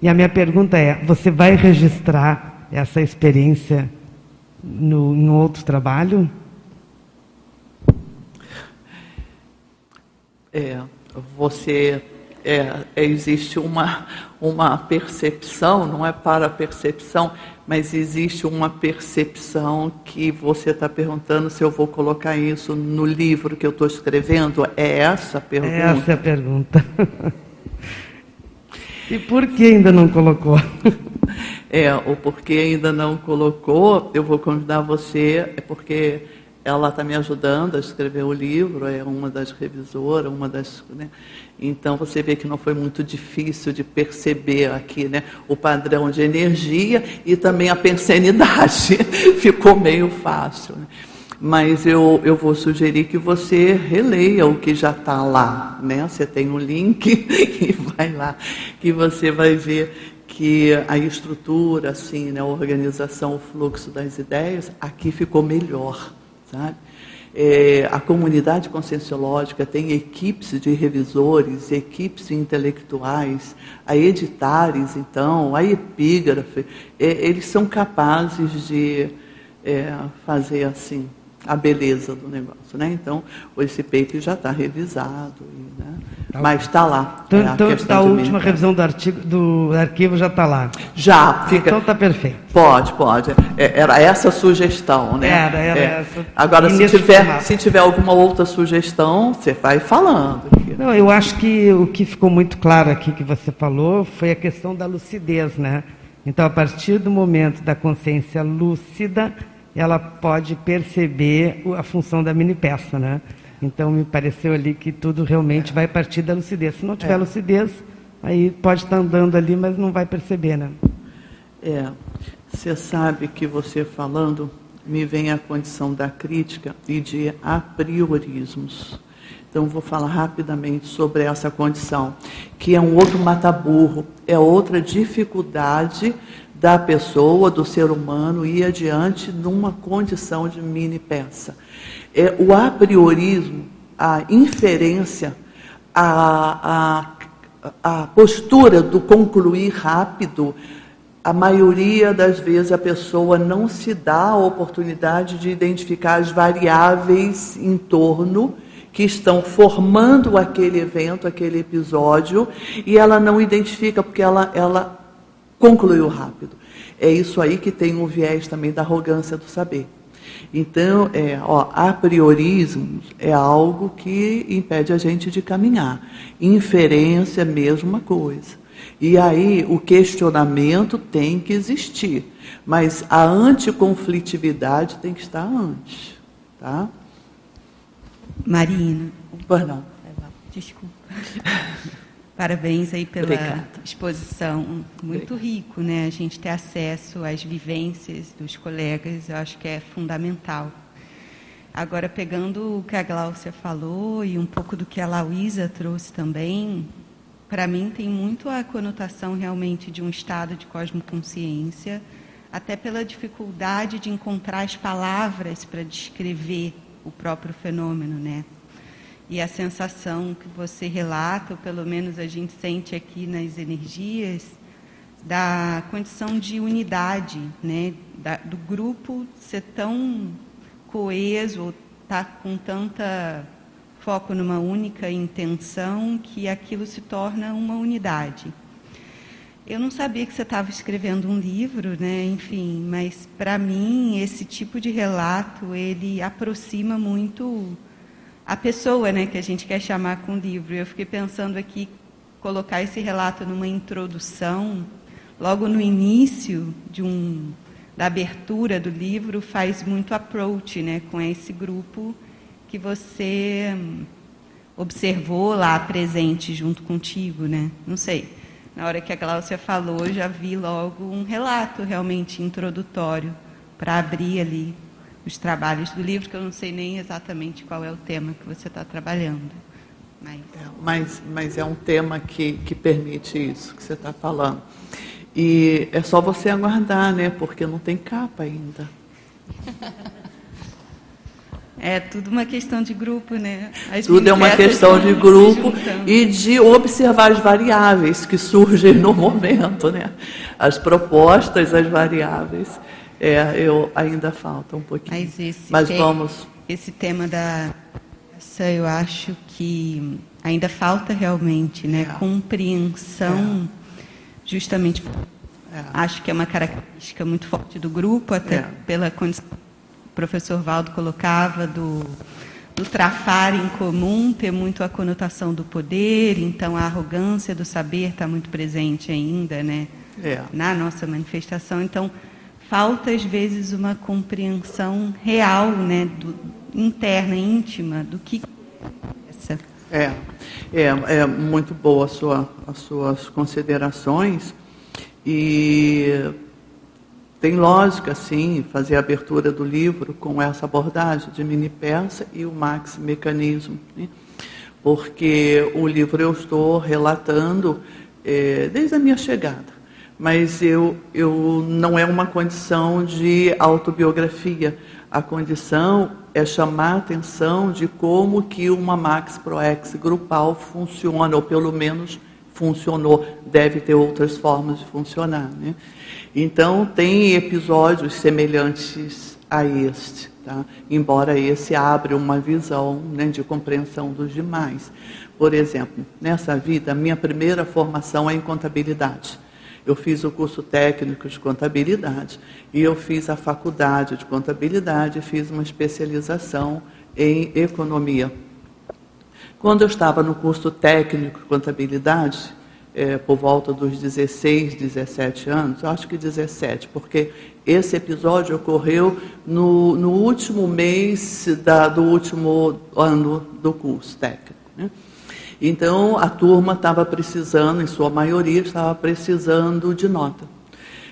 E a minha pergunta é: você vai registrar essa experiência no, em outro trabalho? É, você é, existe uma, uma percepção, não é para percepção, mas existe uma percepção que você está perguntando se eu vou colocar isso no livro que eu estou escrevendo. É essa a pergunta? Essa é a pergunta. (laughs) e por que ainda não colocou? (laughs) é, o porquê ainda não colocou, eu vou convidar você, é porque ela está me ajudando a escrever o livro, é uma das revisoras, uma das. Né? Então você vê que não foi muito difícil de perceber aqui né, o padrão de energia e também a pensenidade. (laughs) Ficou meio fácil. Né? Mas eu, eu vou sugerir que você releia o que já está lá. Né? Você tem um link (laughs) e vai lá, que você vai ver que a estrutura, assim, né, a organização, o fluxo das ideias, aqui ficou melhor, sabe? É, a comunidade conscienciológica tem equipes de revisores, equipes intelectuais, a editares, então, a epígrafe, é, eles são capazes de é, fazer assim, a beleza do negócio, né? Então, esse paper já está revisado, né? tá mas está lá. Então, é então a, a última revisão do, artigo, do arquivo já está lá. Já, fica. Então está perfeito. Pode, pode. É, era essa a sugestão, né? Era, era é. essa. Agora, se tiver, se tiver alguma outra sugestão, você vai falando. Aqui. Não, eu acho que o que ficou muito claro aqui que você falou foi a questão da lucidez, né? Então, a partir do momento da consciência lúcida, ela pode perceber a função da mini peça, né? Então me pareceu ali que tudo realmente vai partir da lucidez. Se não tiver é. lucidez, aí pode estar andando ali, mas não vai perceber, né? É. Você sabe que você falando me vem a condição da crítica e de a priorismos. Então vou falar rapidamente sobre essa condição, que é um outro mataburro, é outra dificuldade da pessoa, do ser humano, ir adiante numa condição de mini peça. É, o a priorismo, a inferência, a, a, a postura do concluir rápido, a maioria das vezes a pessoa não se dá a oportunidade de identificar as variáveis em torno que estão formando aquele evento, aquele episódio, e ela não identifica porque ela, ela concluiu rápido. É isso aí que tem o viés também da arrogância do saber. Então, é, ó, a priorismo é algo que impede a gente de caminhar. Inferência, mesma coisa. E aí, o questionamento tem que existir. Mas a anticonflitividade tem que estar antes. Tá? Marina. Não. Desculpa. (laughs) Parabéns aí pela Obrigada. exposição, muito Obrigada. rico, né? A gente ter acesso às vivências dos colegas, eu acho que é fundamental. Agora, pegando o que a Gláucia falou e um pouco do que a Lauísa trouxe também, para mim tem muito a conotação realmente de um estado de cosmoconsciência, até pela dificuldade de encontrar as palavras para descrever o próprio fenômeno, né? E a sensação que você relata, ou pelo menos a gente sente aqui nas energias, da condição de unidade, né? Da, do grupo ser tão coeso, estar tá com tanta foco numa única intenção que aquilo se torna uma unidade. Eu não sabia que você estava escrevendo um livro, né? Enfim, mas para mim esse tipo de relato ele aproxima muito a pessoa né, que a gente quer chamar com o livro. Eu fiquei pensando aqui, colocar esse relato numa introdução, logo no início de um, da abertura do livro, faz muito approach né, com esse grupo que você observou lá presente junto contigo, né? Não sei. Na hora que a Cláudia falou, eu já vi logo um relato realmente introdutório para abrir ali os trabalhos do livro, que eu não sei nem exatamente qual é o tema que você está trabalhando. Mas... É, mas, mas é um tema que, que permite isso que você está falando. E é só você aguardar, né? Porque não tem capa ainda. É tudo uma questão de grupo, né? As tudo é uma questão de grupo e de observar as variáveis que surgem no momento, né? As propostas, as variáveis. É, eu ainda falta um pouquinho. Mas, esse Mas vamos. Esse tema da eu acho que ainda falta realmente, né? É. Compreensão, é. justamente. É. Acho que é uma característica muito forte do grupo, até é. pela condição que o professor Valdo colocava do do trafar em comum ter muito a conotação do poder, então a arrogância do saber está muito presente ainda, né? É. Na nossa manifestação. Então, falta às vezes uma compreensão real, né, do, interna, íntima, do que essa. É, é, é muito boa a sua, as suas considerações e tem lógica, sim, fazer a abertura do livro com essa abordagem de mini peça e o max mecanismo, né? porque o livro eu estou relatando é, desde a minha chegada mas eu, eu não é uma condição de autobiografia. A condição é chamar a atenção de como que uma Max ProEx grupal funciona, ou pelo menos funcionou. Deve ter outras formas de funcionar. Né? Então, tem episódios semelhantes a este, tá? embora esse abra uma visão né, de compreensão dos demais. Por exemplo, nessa vida, minha primeira formação é em contabilidade. Eu fiz o curso técnico de contabilidade e eu fiz a faculdade de contabilidade, fiz uma especialização em economia. Quando eu estava no curso técnico de contabilidade, é, por volta dos 16, 17 anos, acho que 17, porque esse episódio ocorreu no, no último mês da, do último ano do curso técnico. Né? Então, a turma estava precisando, em sua maioria, estava precisando de nota.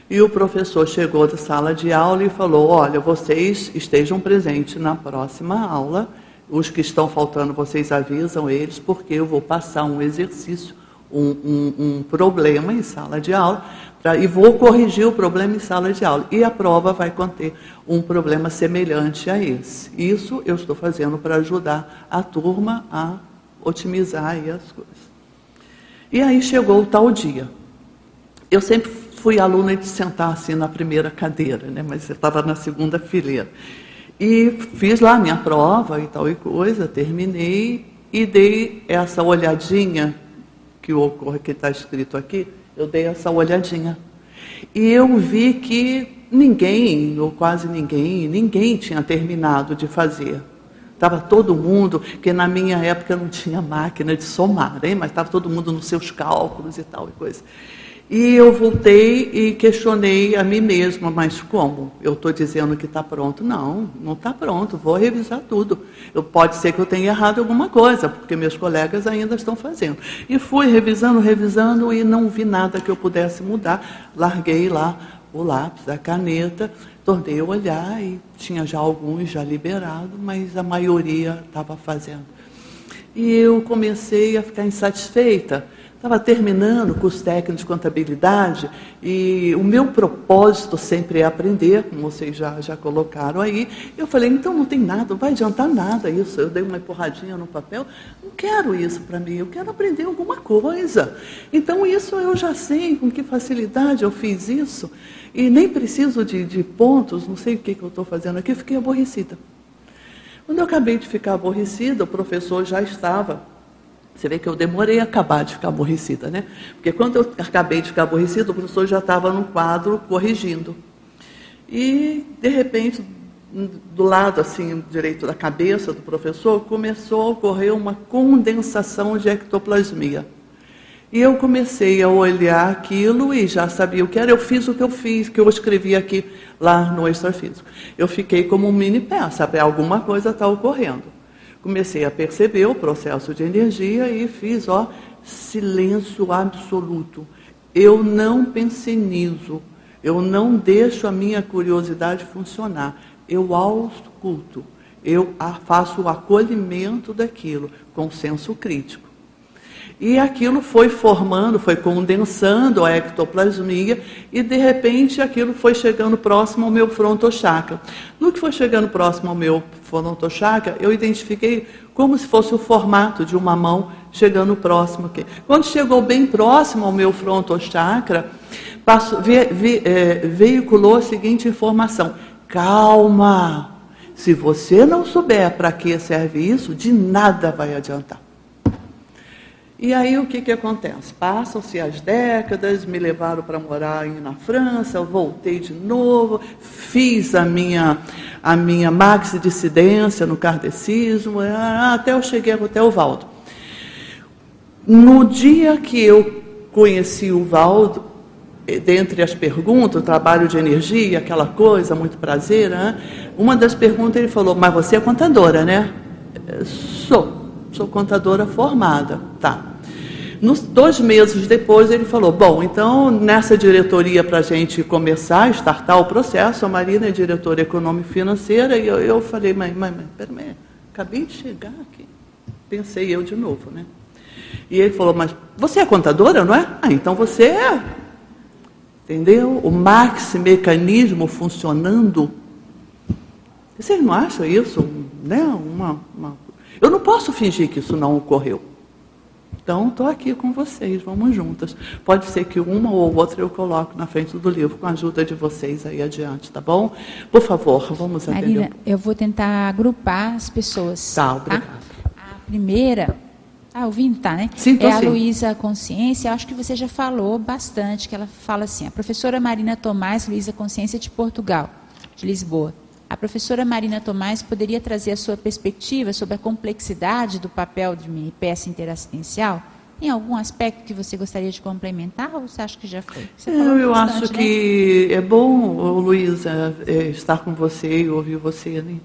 E o professor chegou da sala de aula e falou: Olha, vocês estejam presentes na próxima aula. Os que estão faltando, vocês avisam eles, porque eu vou passar um exercício um, um, um problema em sala de aula pra, e vou corrigir o problema em sala de aula. E a prova vai conter um problema semelhante a esse. Isso eu estou fazendo para ajudar a turma a otimizar as coisas. E aí chegou o tal dia. Eu sempre fui aluna de sentar assim na primeira cadeira, né? mas eu estava na segunda fileira. E fiz lá minha prova e tal e coisa, terminei e dei essa olhadinha que ocorre que está escrito aqui, eu dei essa olhadinha. E eu vi que ninguém, ou quase ninguém, ninguém tinha terminado de fazer. Estava todo mundo, que na minha época não tinha máquina de somar, hein? mas estava todo mundo nos seus cálculos e tal e coisa. E eu voltei e questionei a mim mesma, mas como? Eu estou dizendo que está pronto? Não, não está pronto, vou revisar tudo. Eu, pode ser que eu tenha errado alguma coisa, porque meus colegas ainda estão fazendo. E fui revisando, revisando e não vi nada que eu pudesse mudar. Larguei lá o lápis, a caneta, tornei a olhar e tinha já alguns já liberados, mas a maioria estava fazendo. E eu comecei a ficar insatisfeita Estava terminando o curso técnico de contabilidade e o meu propósito sempre é aprender, como vocês já, já colocaram aí. Eu falei, então não tem nada, não vai adiantar nada isso. Eu dei uma empurradinha no papel, não quero isso para mim, eu quero aprender alguma coisa. Então isso eu já sei com que facilidade eu fiz isso e nem preciso de, de pontos, não sei o que, que eu estou fazendo aqui, fiquei aborrecida. Quando eu acabei de ficar aborrecida, o professor já estava você vê que eu demorei a acabar de ficar aborrecida, né? Porque quando eu acabei de ficar aborrecida, o professor já estava no quadro corrigindo. E, de repente, do lado assim direito da cabeça do professor, começou a ocorrer uma condensação de ectoplasmia. E eu comecei a olhar aquilo e já sabia o que era. Eu fiz o que eu fiz, que eu escrevi aqui lá no extrafísico. Eu fiquei como um mini pé, sabe? Alguma coisa está ocorrendo comecei a perceber o processo de energia e fiz, ó, silêncio absoluto. Eu não pensenizo, eu não deixo a minha curiosidade funcionar. Eu ausculto, eu faço o acolhimento daquilo com senso crítico. E aquilo foi formando, foi condensando a ectoplasmia e de repente aquilo foi chegando próximo ao meu frontochakra. No que foi chegando próximo ao meu frontochakra, eu identifiquei como se fosse o formato de uma mão chegando próximo aqui. Quando chegou bem próximo ao meu frontochakra, passou, ve, ve, é, veiculou a seguinte informação: calma. Se você não souber para que serve isso, de nada vai adiantar. E aí o que, que acontece? Passam-se as décadas, me levaram para morar na França, voltei de novo, fiz a minha, a minha maxi-dissidência no kardecismo, ah, até eu cheguei até o Valdo. No dia que eu conheci o Valdo, dentre as perguntas, o trabalho de energia, aquela coisa, muito prazer, né? uma das perguntas ele falou, mas você é contadora, né? Sou sou contadora formada. Tá. Nos dois meses depois, ele falou: Bom, então, nessa diretoria, para a gente começar startar o processo, a Marina é diretora econômico-financeira, e eu, eu falei: Mas, mas, mas peraí, acabei de chegar aqui. Pensei eu de novo, né? E ele falou: Mas você é contadora, não é? Ah, então você é. Entendeu? O max mecanismo funcionando. Vocês não acham isso né? uma, uma eu não posso fingir que isso não ocorreu. Então, estou aqui com vocês, vamos juntas. Pode ser que uma ou outra eu coloque na frente do livro, com a ajuda de vocês aí adiante, tá bom? Por favor, vamos atender. Marina, eu vou tentar agrupar as pessoas. Tá, obrigada. Tá? A primeira, ah, ouvindo, tá, né? Sim, é a sim. Luísa Consciência, acho que você já falou bastante, que ela fala assim, a professora Marina Tomás, Luísa Consciência de Portugal, de Lisboa. A professora Marina Tomás poderia trazer a sua perspectiva sobre a complexidade do papel de uma peça interassistencial? Tem algum aspecto que você gostaria de complementar ou você acha que já foi? Eu, eu acho né? que é bom, Luísa, é, estar com você e ouvir você. Né?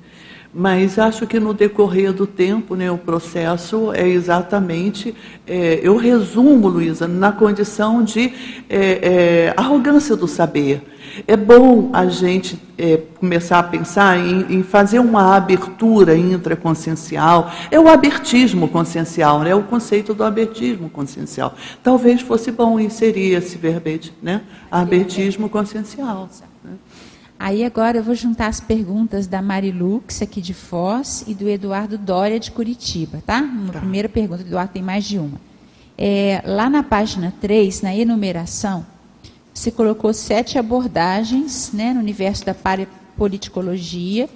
Mas acho que no decorrer do tempo, né, o processo é exatamente, é, eu resumo, Luísa, na condição de é, é, arrogância do saber. É bom a gente é, começar a pensar em, em, fazer uma abertura intraconsciencial. É o abertismo consciencial, né? é o conceito do abertismo consciencial. Talvez fosse bom inserir esse verbete, né? Abertismo consciencial. Né? Aí agora eu vou juntar as perguntas da Marilux, aqui de Foz, e do Eduardo Dória, de Curitiba, tá? Uma tá. primeira pergunta, o Eduardo tem mais de uma. É, lá na página 3, na enumeração, você colocou sete abordagens né, no universo da politicologia,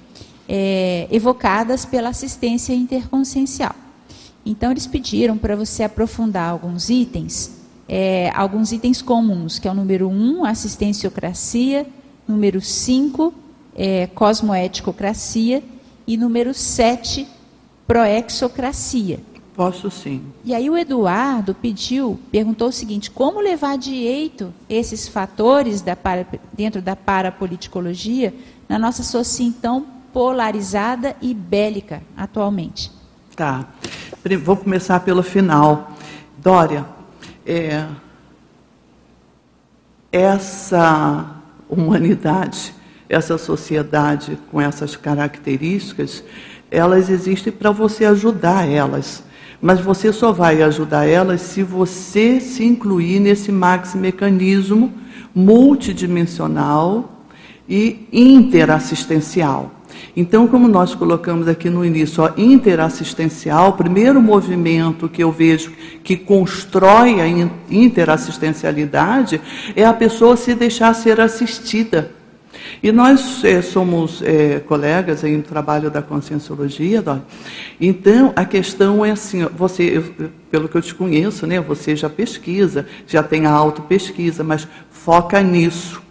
é, evocadas pela assistência interconsciencial. Então, eles pediram para você aprofundar alguns itens, é, alguns itens comuns, que é o número 1, um, assistenciocracia, número 5, é, cosmoeticocracia, e número 7, proexocracia. Posso sim. E aí o Eduardo pediu, perguntou o seguinte: como levar direito esses fatores da para, dentro da parapoliticologia na nossa sociedade tão polarizada e bélica atualmente? Tá. Vou começar pelo final. Dória, é, essa humanidade, essa sociedade com essas características, elas existem para você ajudar elas mas você só vai ajudar elas se você se incluir nesse maxi mecanismo multidimensional e interassistencial. Então, como nós colocamos aqui no início, ó, interassistencial, o primeiro movimento que eu vejo que constrói a interassistencialidade é a pessoa se deixar ser assistida. E nós é, somos é, colegas em trabalho da conscienciologia, Dói. então a questão é assim, você, eu, pelo que eu te conheço, né, você já pesquisa, já tem a autopesquisa, mas foca nisso,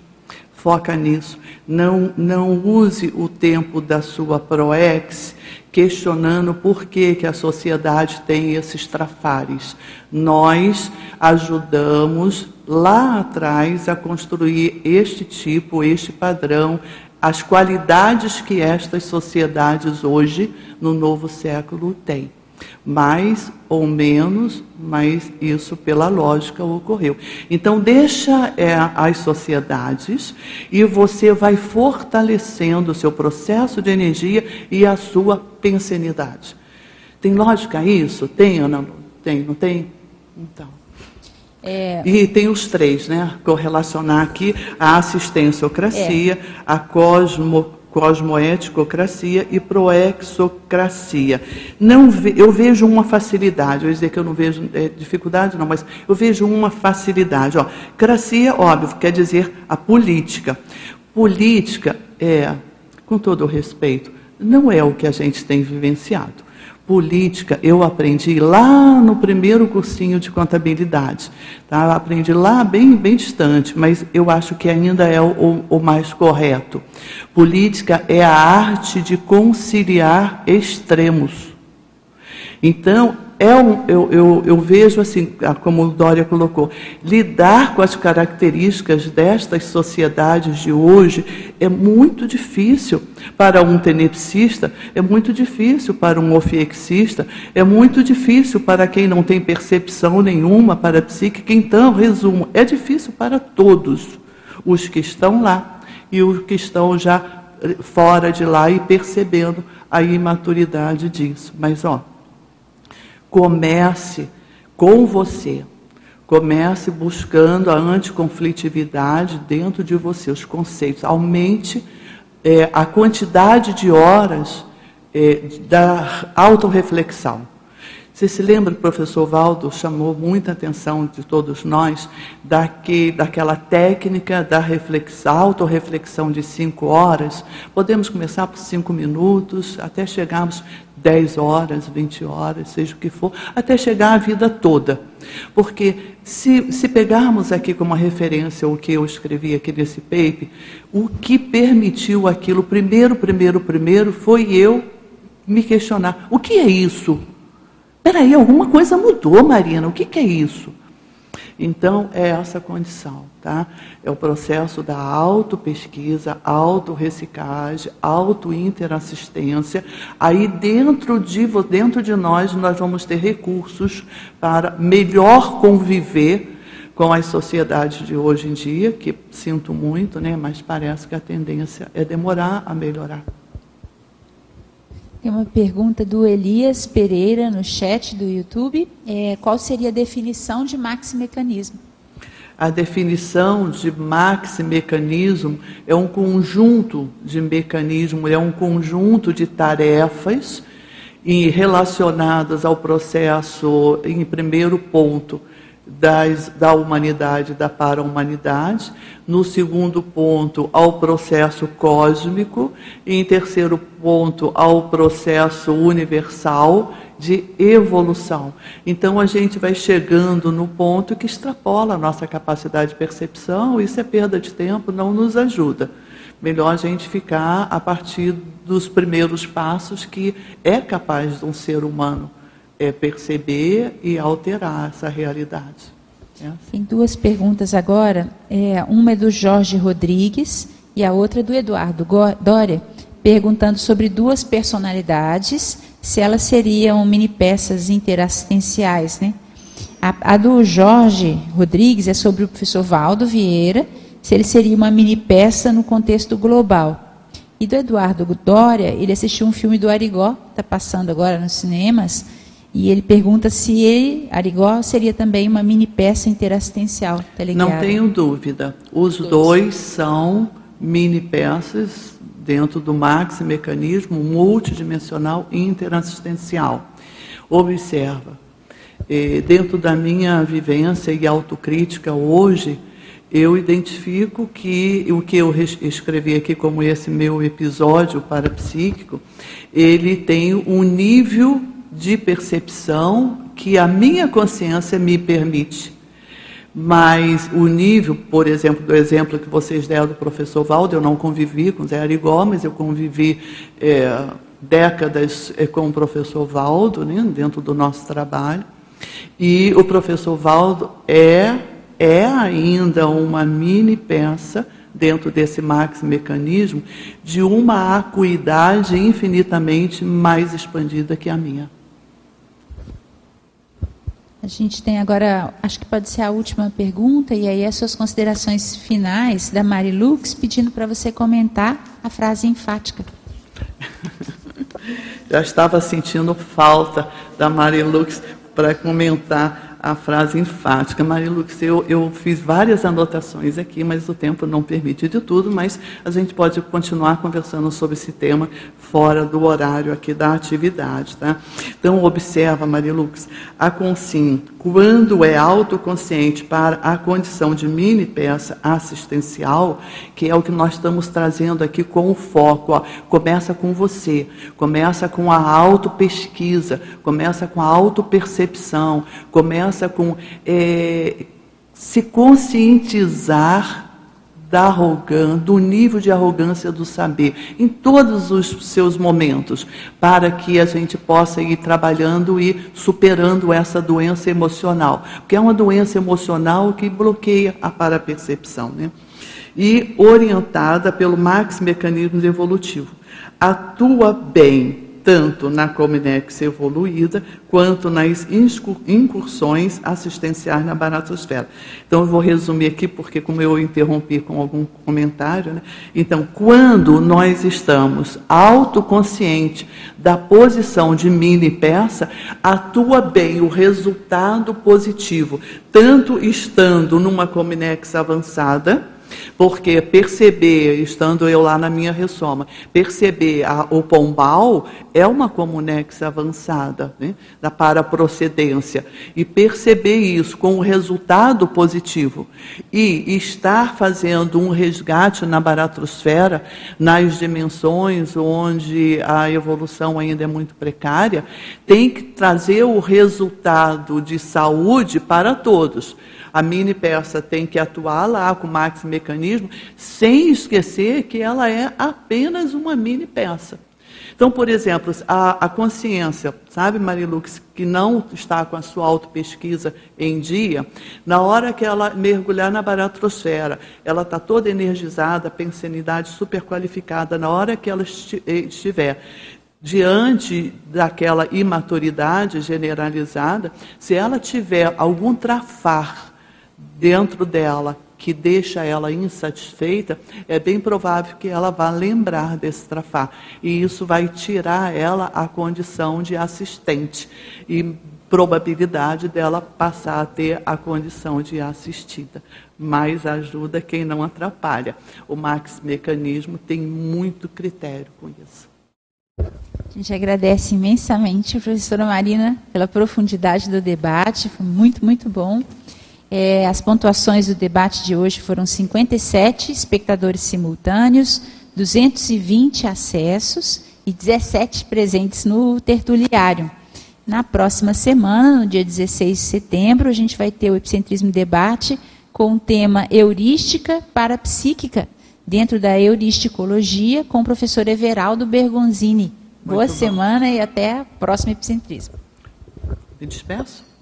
foca nisso. Não, não use o tempo da sua proex questionando por que, que a sociedade tem esses trafares. Nós ajudamos lá atrás a construir este tipo, este padrão, as qualidades que estas sociedades hoje, no novo século, têm. Mais ou menos, mas isso pela lógica ocorreu. Então, deixa é, as sociedades e você vai fortalecendo o seu processo de energia e a sua pensenidade. Tem lógica isso? Tem, Ana? Tem, não tem? Então. É... E tem os três, né? Correlacionar aqui a assistenciocracia, é. a cosmo, cosmoeticocracia e proexocracia. Não ve, eu vejo uma facilidade, eu ia dizer que eu não vejo é, dificuldade, não, mas eu vejo uma facilidade. Ó, cracia, óbvio, quer dizer a política. Política é, com todo o respeito, não é o que a gente tem vivenciado. Política, eu aprendi lá no primeiro cursinho de contabilidade. Tá? Eu aprendi lá bem, bem distante, mas eu acho que ainda é o, o mais correto. Política é a arte de conciliar extremos. Então, é um, eu, eu, eu, vejo assim, como Dória colocou, lidar com as características destas sociedades de hoje é muito difícil para um tenepsista, é muito difícil para um ofiexista, é muito difícil para quem não tem percepção nenhuma para a psíquica. Então, resumo, é difícil para todos os que estão lá e os que estão já fora de lá e percebendo a imaturidade disso. Mas, ó, Comece com você. Comece buscando a anticonflitividade dentro de você, os conceitos. Aumente é, a quantidade de horas é, da autorreflexão. Você se lembra o professor Valdo chamou muita atenção de todos nós daquela técnica da reflexão, autorreflexão de cinco horas? Podemos começar por cinco minutos, até chegarmos 10 horas, 20 horas, seja o que for, até chegar à vida toda. Porque se, se pegarmos aqui como referência o que eu escrevi aqui nesse paper, o que permitiu aquilo, primeiro, primeiro, primeiro, foi eu me questionar: o que é isso? Peraí, alguma coisa mudou, Marina, o que, que é isso? Então, é essa condição, tá? É o processo da auto-pesquisa, auto-reciclagem, auto-interassistência. Aí, dentro de, dentro de nós, nós vamos ter recursos para melhor conviver com as sociedades de hoje em dia, que sinto muito, né? Mas parece que a tendência é demorar a melhorar. Tem uma pergunta do Elias Pereira no chat do YouTube. É, qual seria a definição de maximecanismo? A definição de maximecanismo é um conjunto de mecanismos, é um conjunto de tarefas relacionadas ao processo, em primeiro ponto, das, da humanidade, da para-humanidade. No segundo ponto, ao processo cósmico. E em terceiro ponto, ao processo universal de evolução. Então a gente vai chegando no ponto que extrapola a nossa capacidade de percepção, isso é perda de tempo, não nos ajuda. Melhor a gente ficar a partir dos primeiros passos que é capaz de um ser humano é perceber e alterar essa realidade. Tem duas perguntas agora. É, uma é do Jorge Rodrigues e a outra é do Eduardo Dória, perguntando sobre duas personalidades, se elas seriam mini peças interassistenciais. Né? A, a do Jorge Rodrigues é sobre o professor Valdo Vieira, se ele seria uma mini peça no contexto global. E do Eduardo Dória, ele assistiu um filme do Arigó, está passando agora nos cinemas, e ele pergunta se ele, Arigó, seria também uma mini peça interassistencial. Tá Não tenho dúvida. Os dois. dois são mini peças dentro do maxi mecanismo multidimensional interassistencial. Observa, eh, dentro da minha vivência e autocrítica hoje, eu identifico que o que eu escrevi aqui como esse meu episódio parapsíquico, ele tem um nível de percepção que a minha consciência me permite. Mas o nível, por exemplo, do exemplo que vocês deram do professor Valdo, eu não convivi com Zé Arigó, mas eu convivi é, décadas é, com o professor Valdo, né, dentro do nosso trabalho. E o professor Valdo é, é ainda uma mini peça dentro desse max mecanismo de uma acuidade infinitamente mais expandida que a minha. A gente tem agora, acho que pode ser a última pergunta, e aí as suas considerações finais da Mari Lux, pedindo para você comentar a frase enfática. (laughs) Já estava sentindo falta da Mari Lux para comentar a frase enfática. Maria Lux, eu, eu fiz várias anotações aqui, mas o tempo não permite de tudo, mas a gente pode continuar conversando sobre esse tema fora do horário aqui da atividade. Tá? Então, observa, Maria Lux, a consim, quando é autoconsciente para a condição de mini peça assistencial, que é o que nós estamos trazendo aqui com o foco, ó, começa com você, começa com a autopesquisa, começa com a autopercepção, começa começa com é, se conscientizar da arrogância, do nível de arrogância do saber, em todos os seus momentos, para que a gente possa ir trabalhando e superando essa doença emocional. Porque é uma doença emocional que bloqueia a parapercepção, né? E orientada pelo max mecanismo evolutivo. Atua bem tanto na Cominex evoluída, quanto nas incursões assistenciais na baratosfera. Então, eu vou resumir aqui, porque como eu interrompi com algum comentário, né? então, quando nós estamos autoconsciente da posição de mini peça, atua bem o resultado positivo, tanto estando numa Cominex avançada, Porque perceber, estando eu lá na minha ressoma, perceber a, o pombal é uma comunex avançada né, da paraprocedência. E perceber isso com um resultado positivo e estar fazendo um resgate na baratrosfera, nas dimensões onde a evolução ainda é muito precária, tem que trazer o resultado de saúde para todos. A mini peça tem que atuar lá com o maxi mecanismo, sem esquecer que ela é apenas uma mini peça. Então, por exemplo, a, a consciência, sabe, Marilux, que não está com a sua autopesquisa em dia, na hora que ela mergulhar na baratrosfera, ela está toda energizada, pensenidade super qualificada, na hora que ela estiver diante daquela imaturidade generalizada, se ela tiver algum trafar dentro dela que deixa ela insatisfeita, é bem provável que ela vá lembrar desse trafar. E isso vai tirar ela a condição de assistente. E probabilidade dela passar a ter a condição de assistida. Mais ajuda quem não atrapalha. O Max Mecanismo tem muito critério com isso. A gente agradece imensamente, professora Marina, pela profundidade do debate, foi muito, muito bom. É, as pontuações do debate de hoje foram 57 espectadores simultâneos, 220 acessos e 17 presentes no tertuliário. Na próxima semana, no dia 16 de setembro, a gente vai ter o Epicentrismo Debate com o tema Heurística parapsíquica, dentro da Euristicologia, com o professor Everaldo Bergonzini. Boa semana e até a próxima Epicentrismo. Me despeço.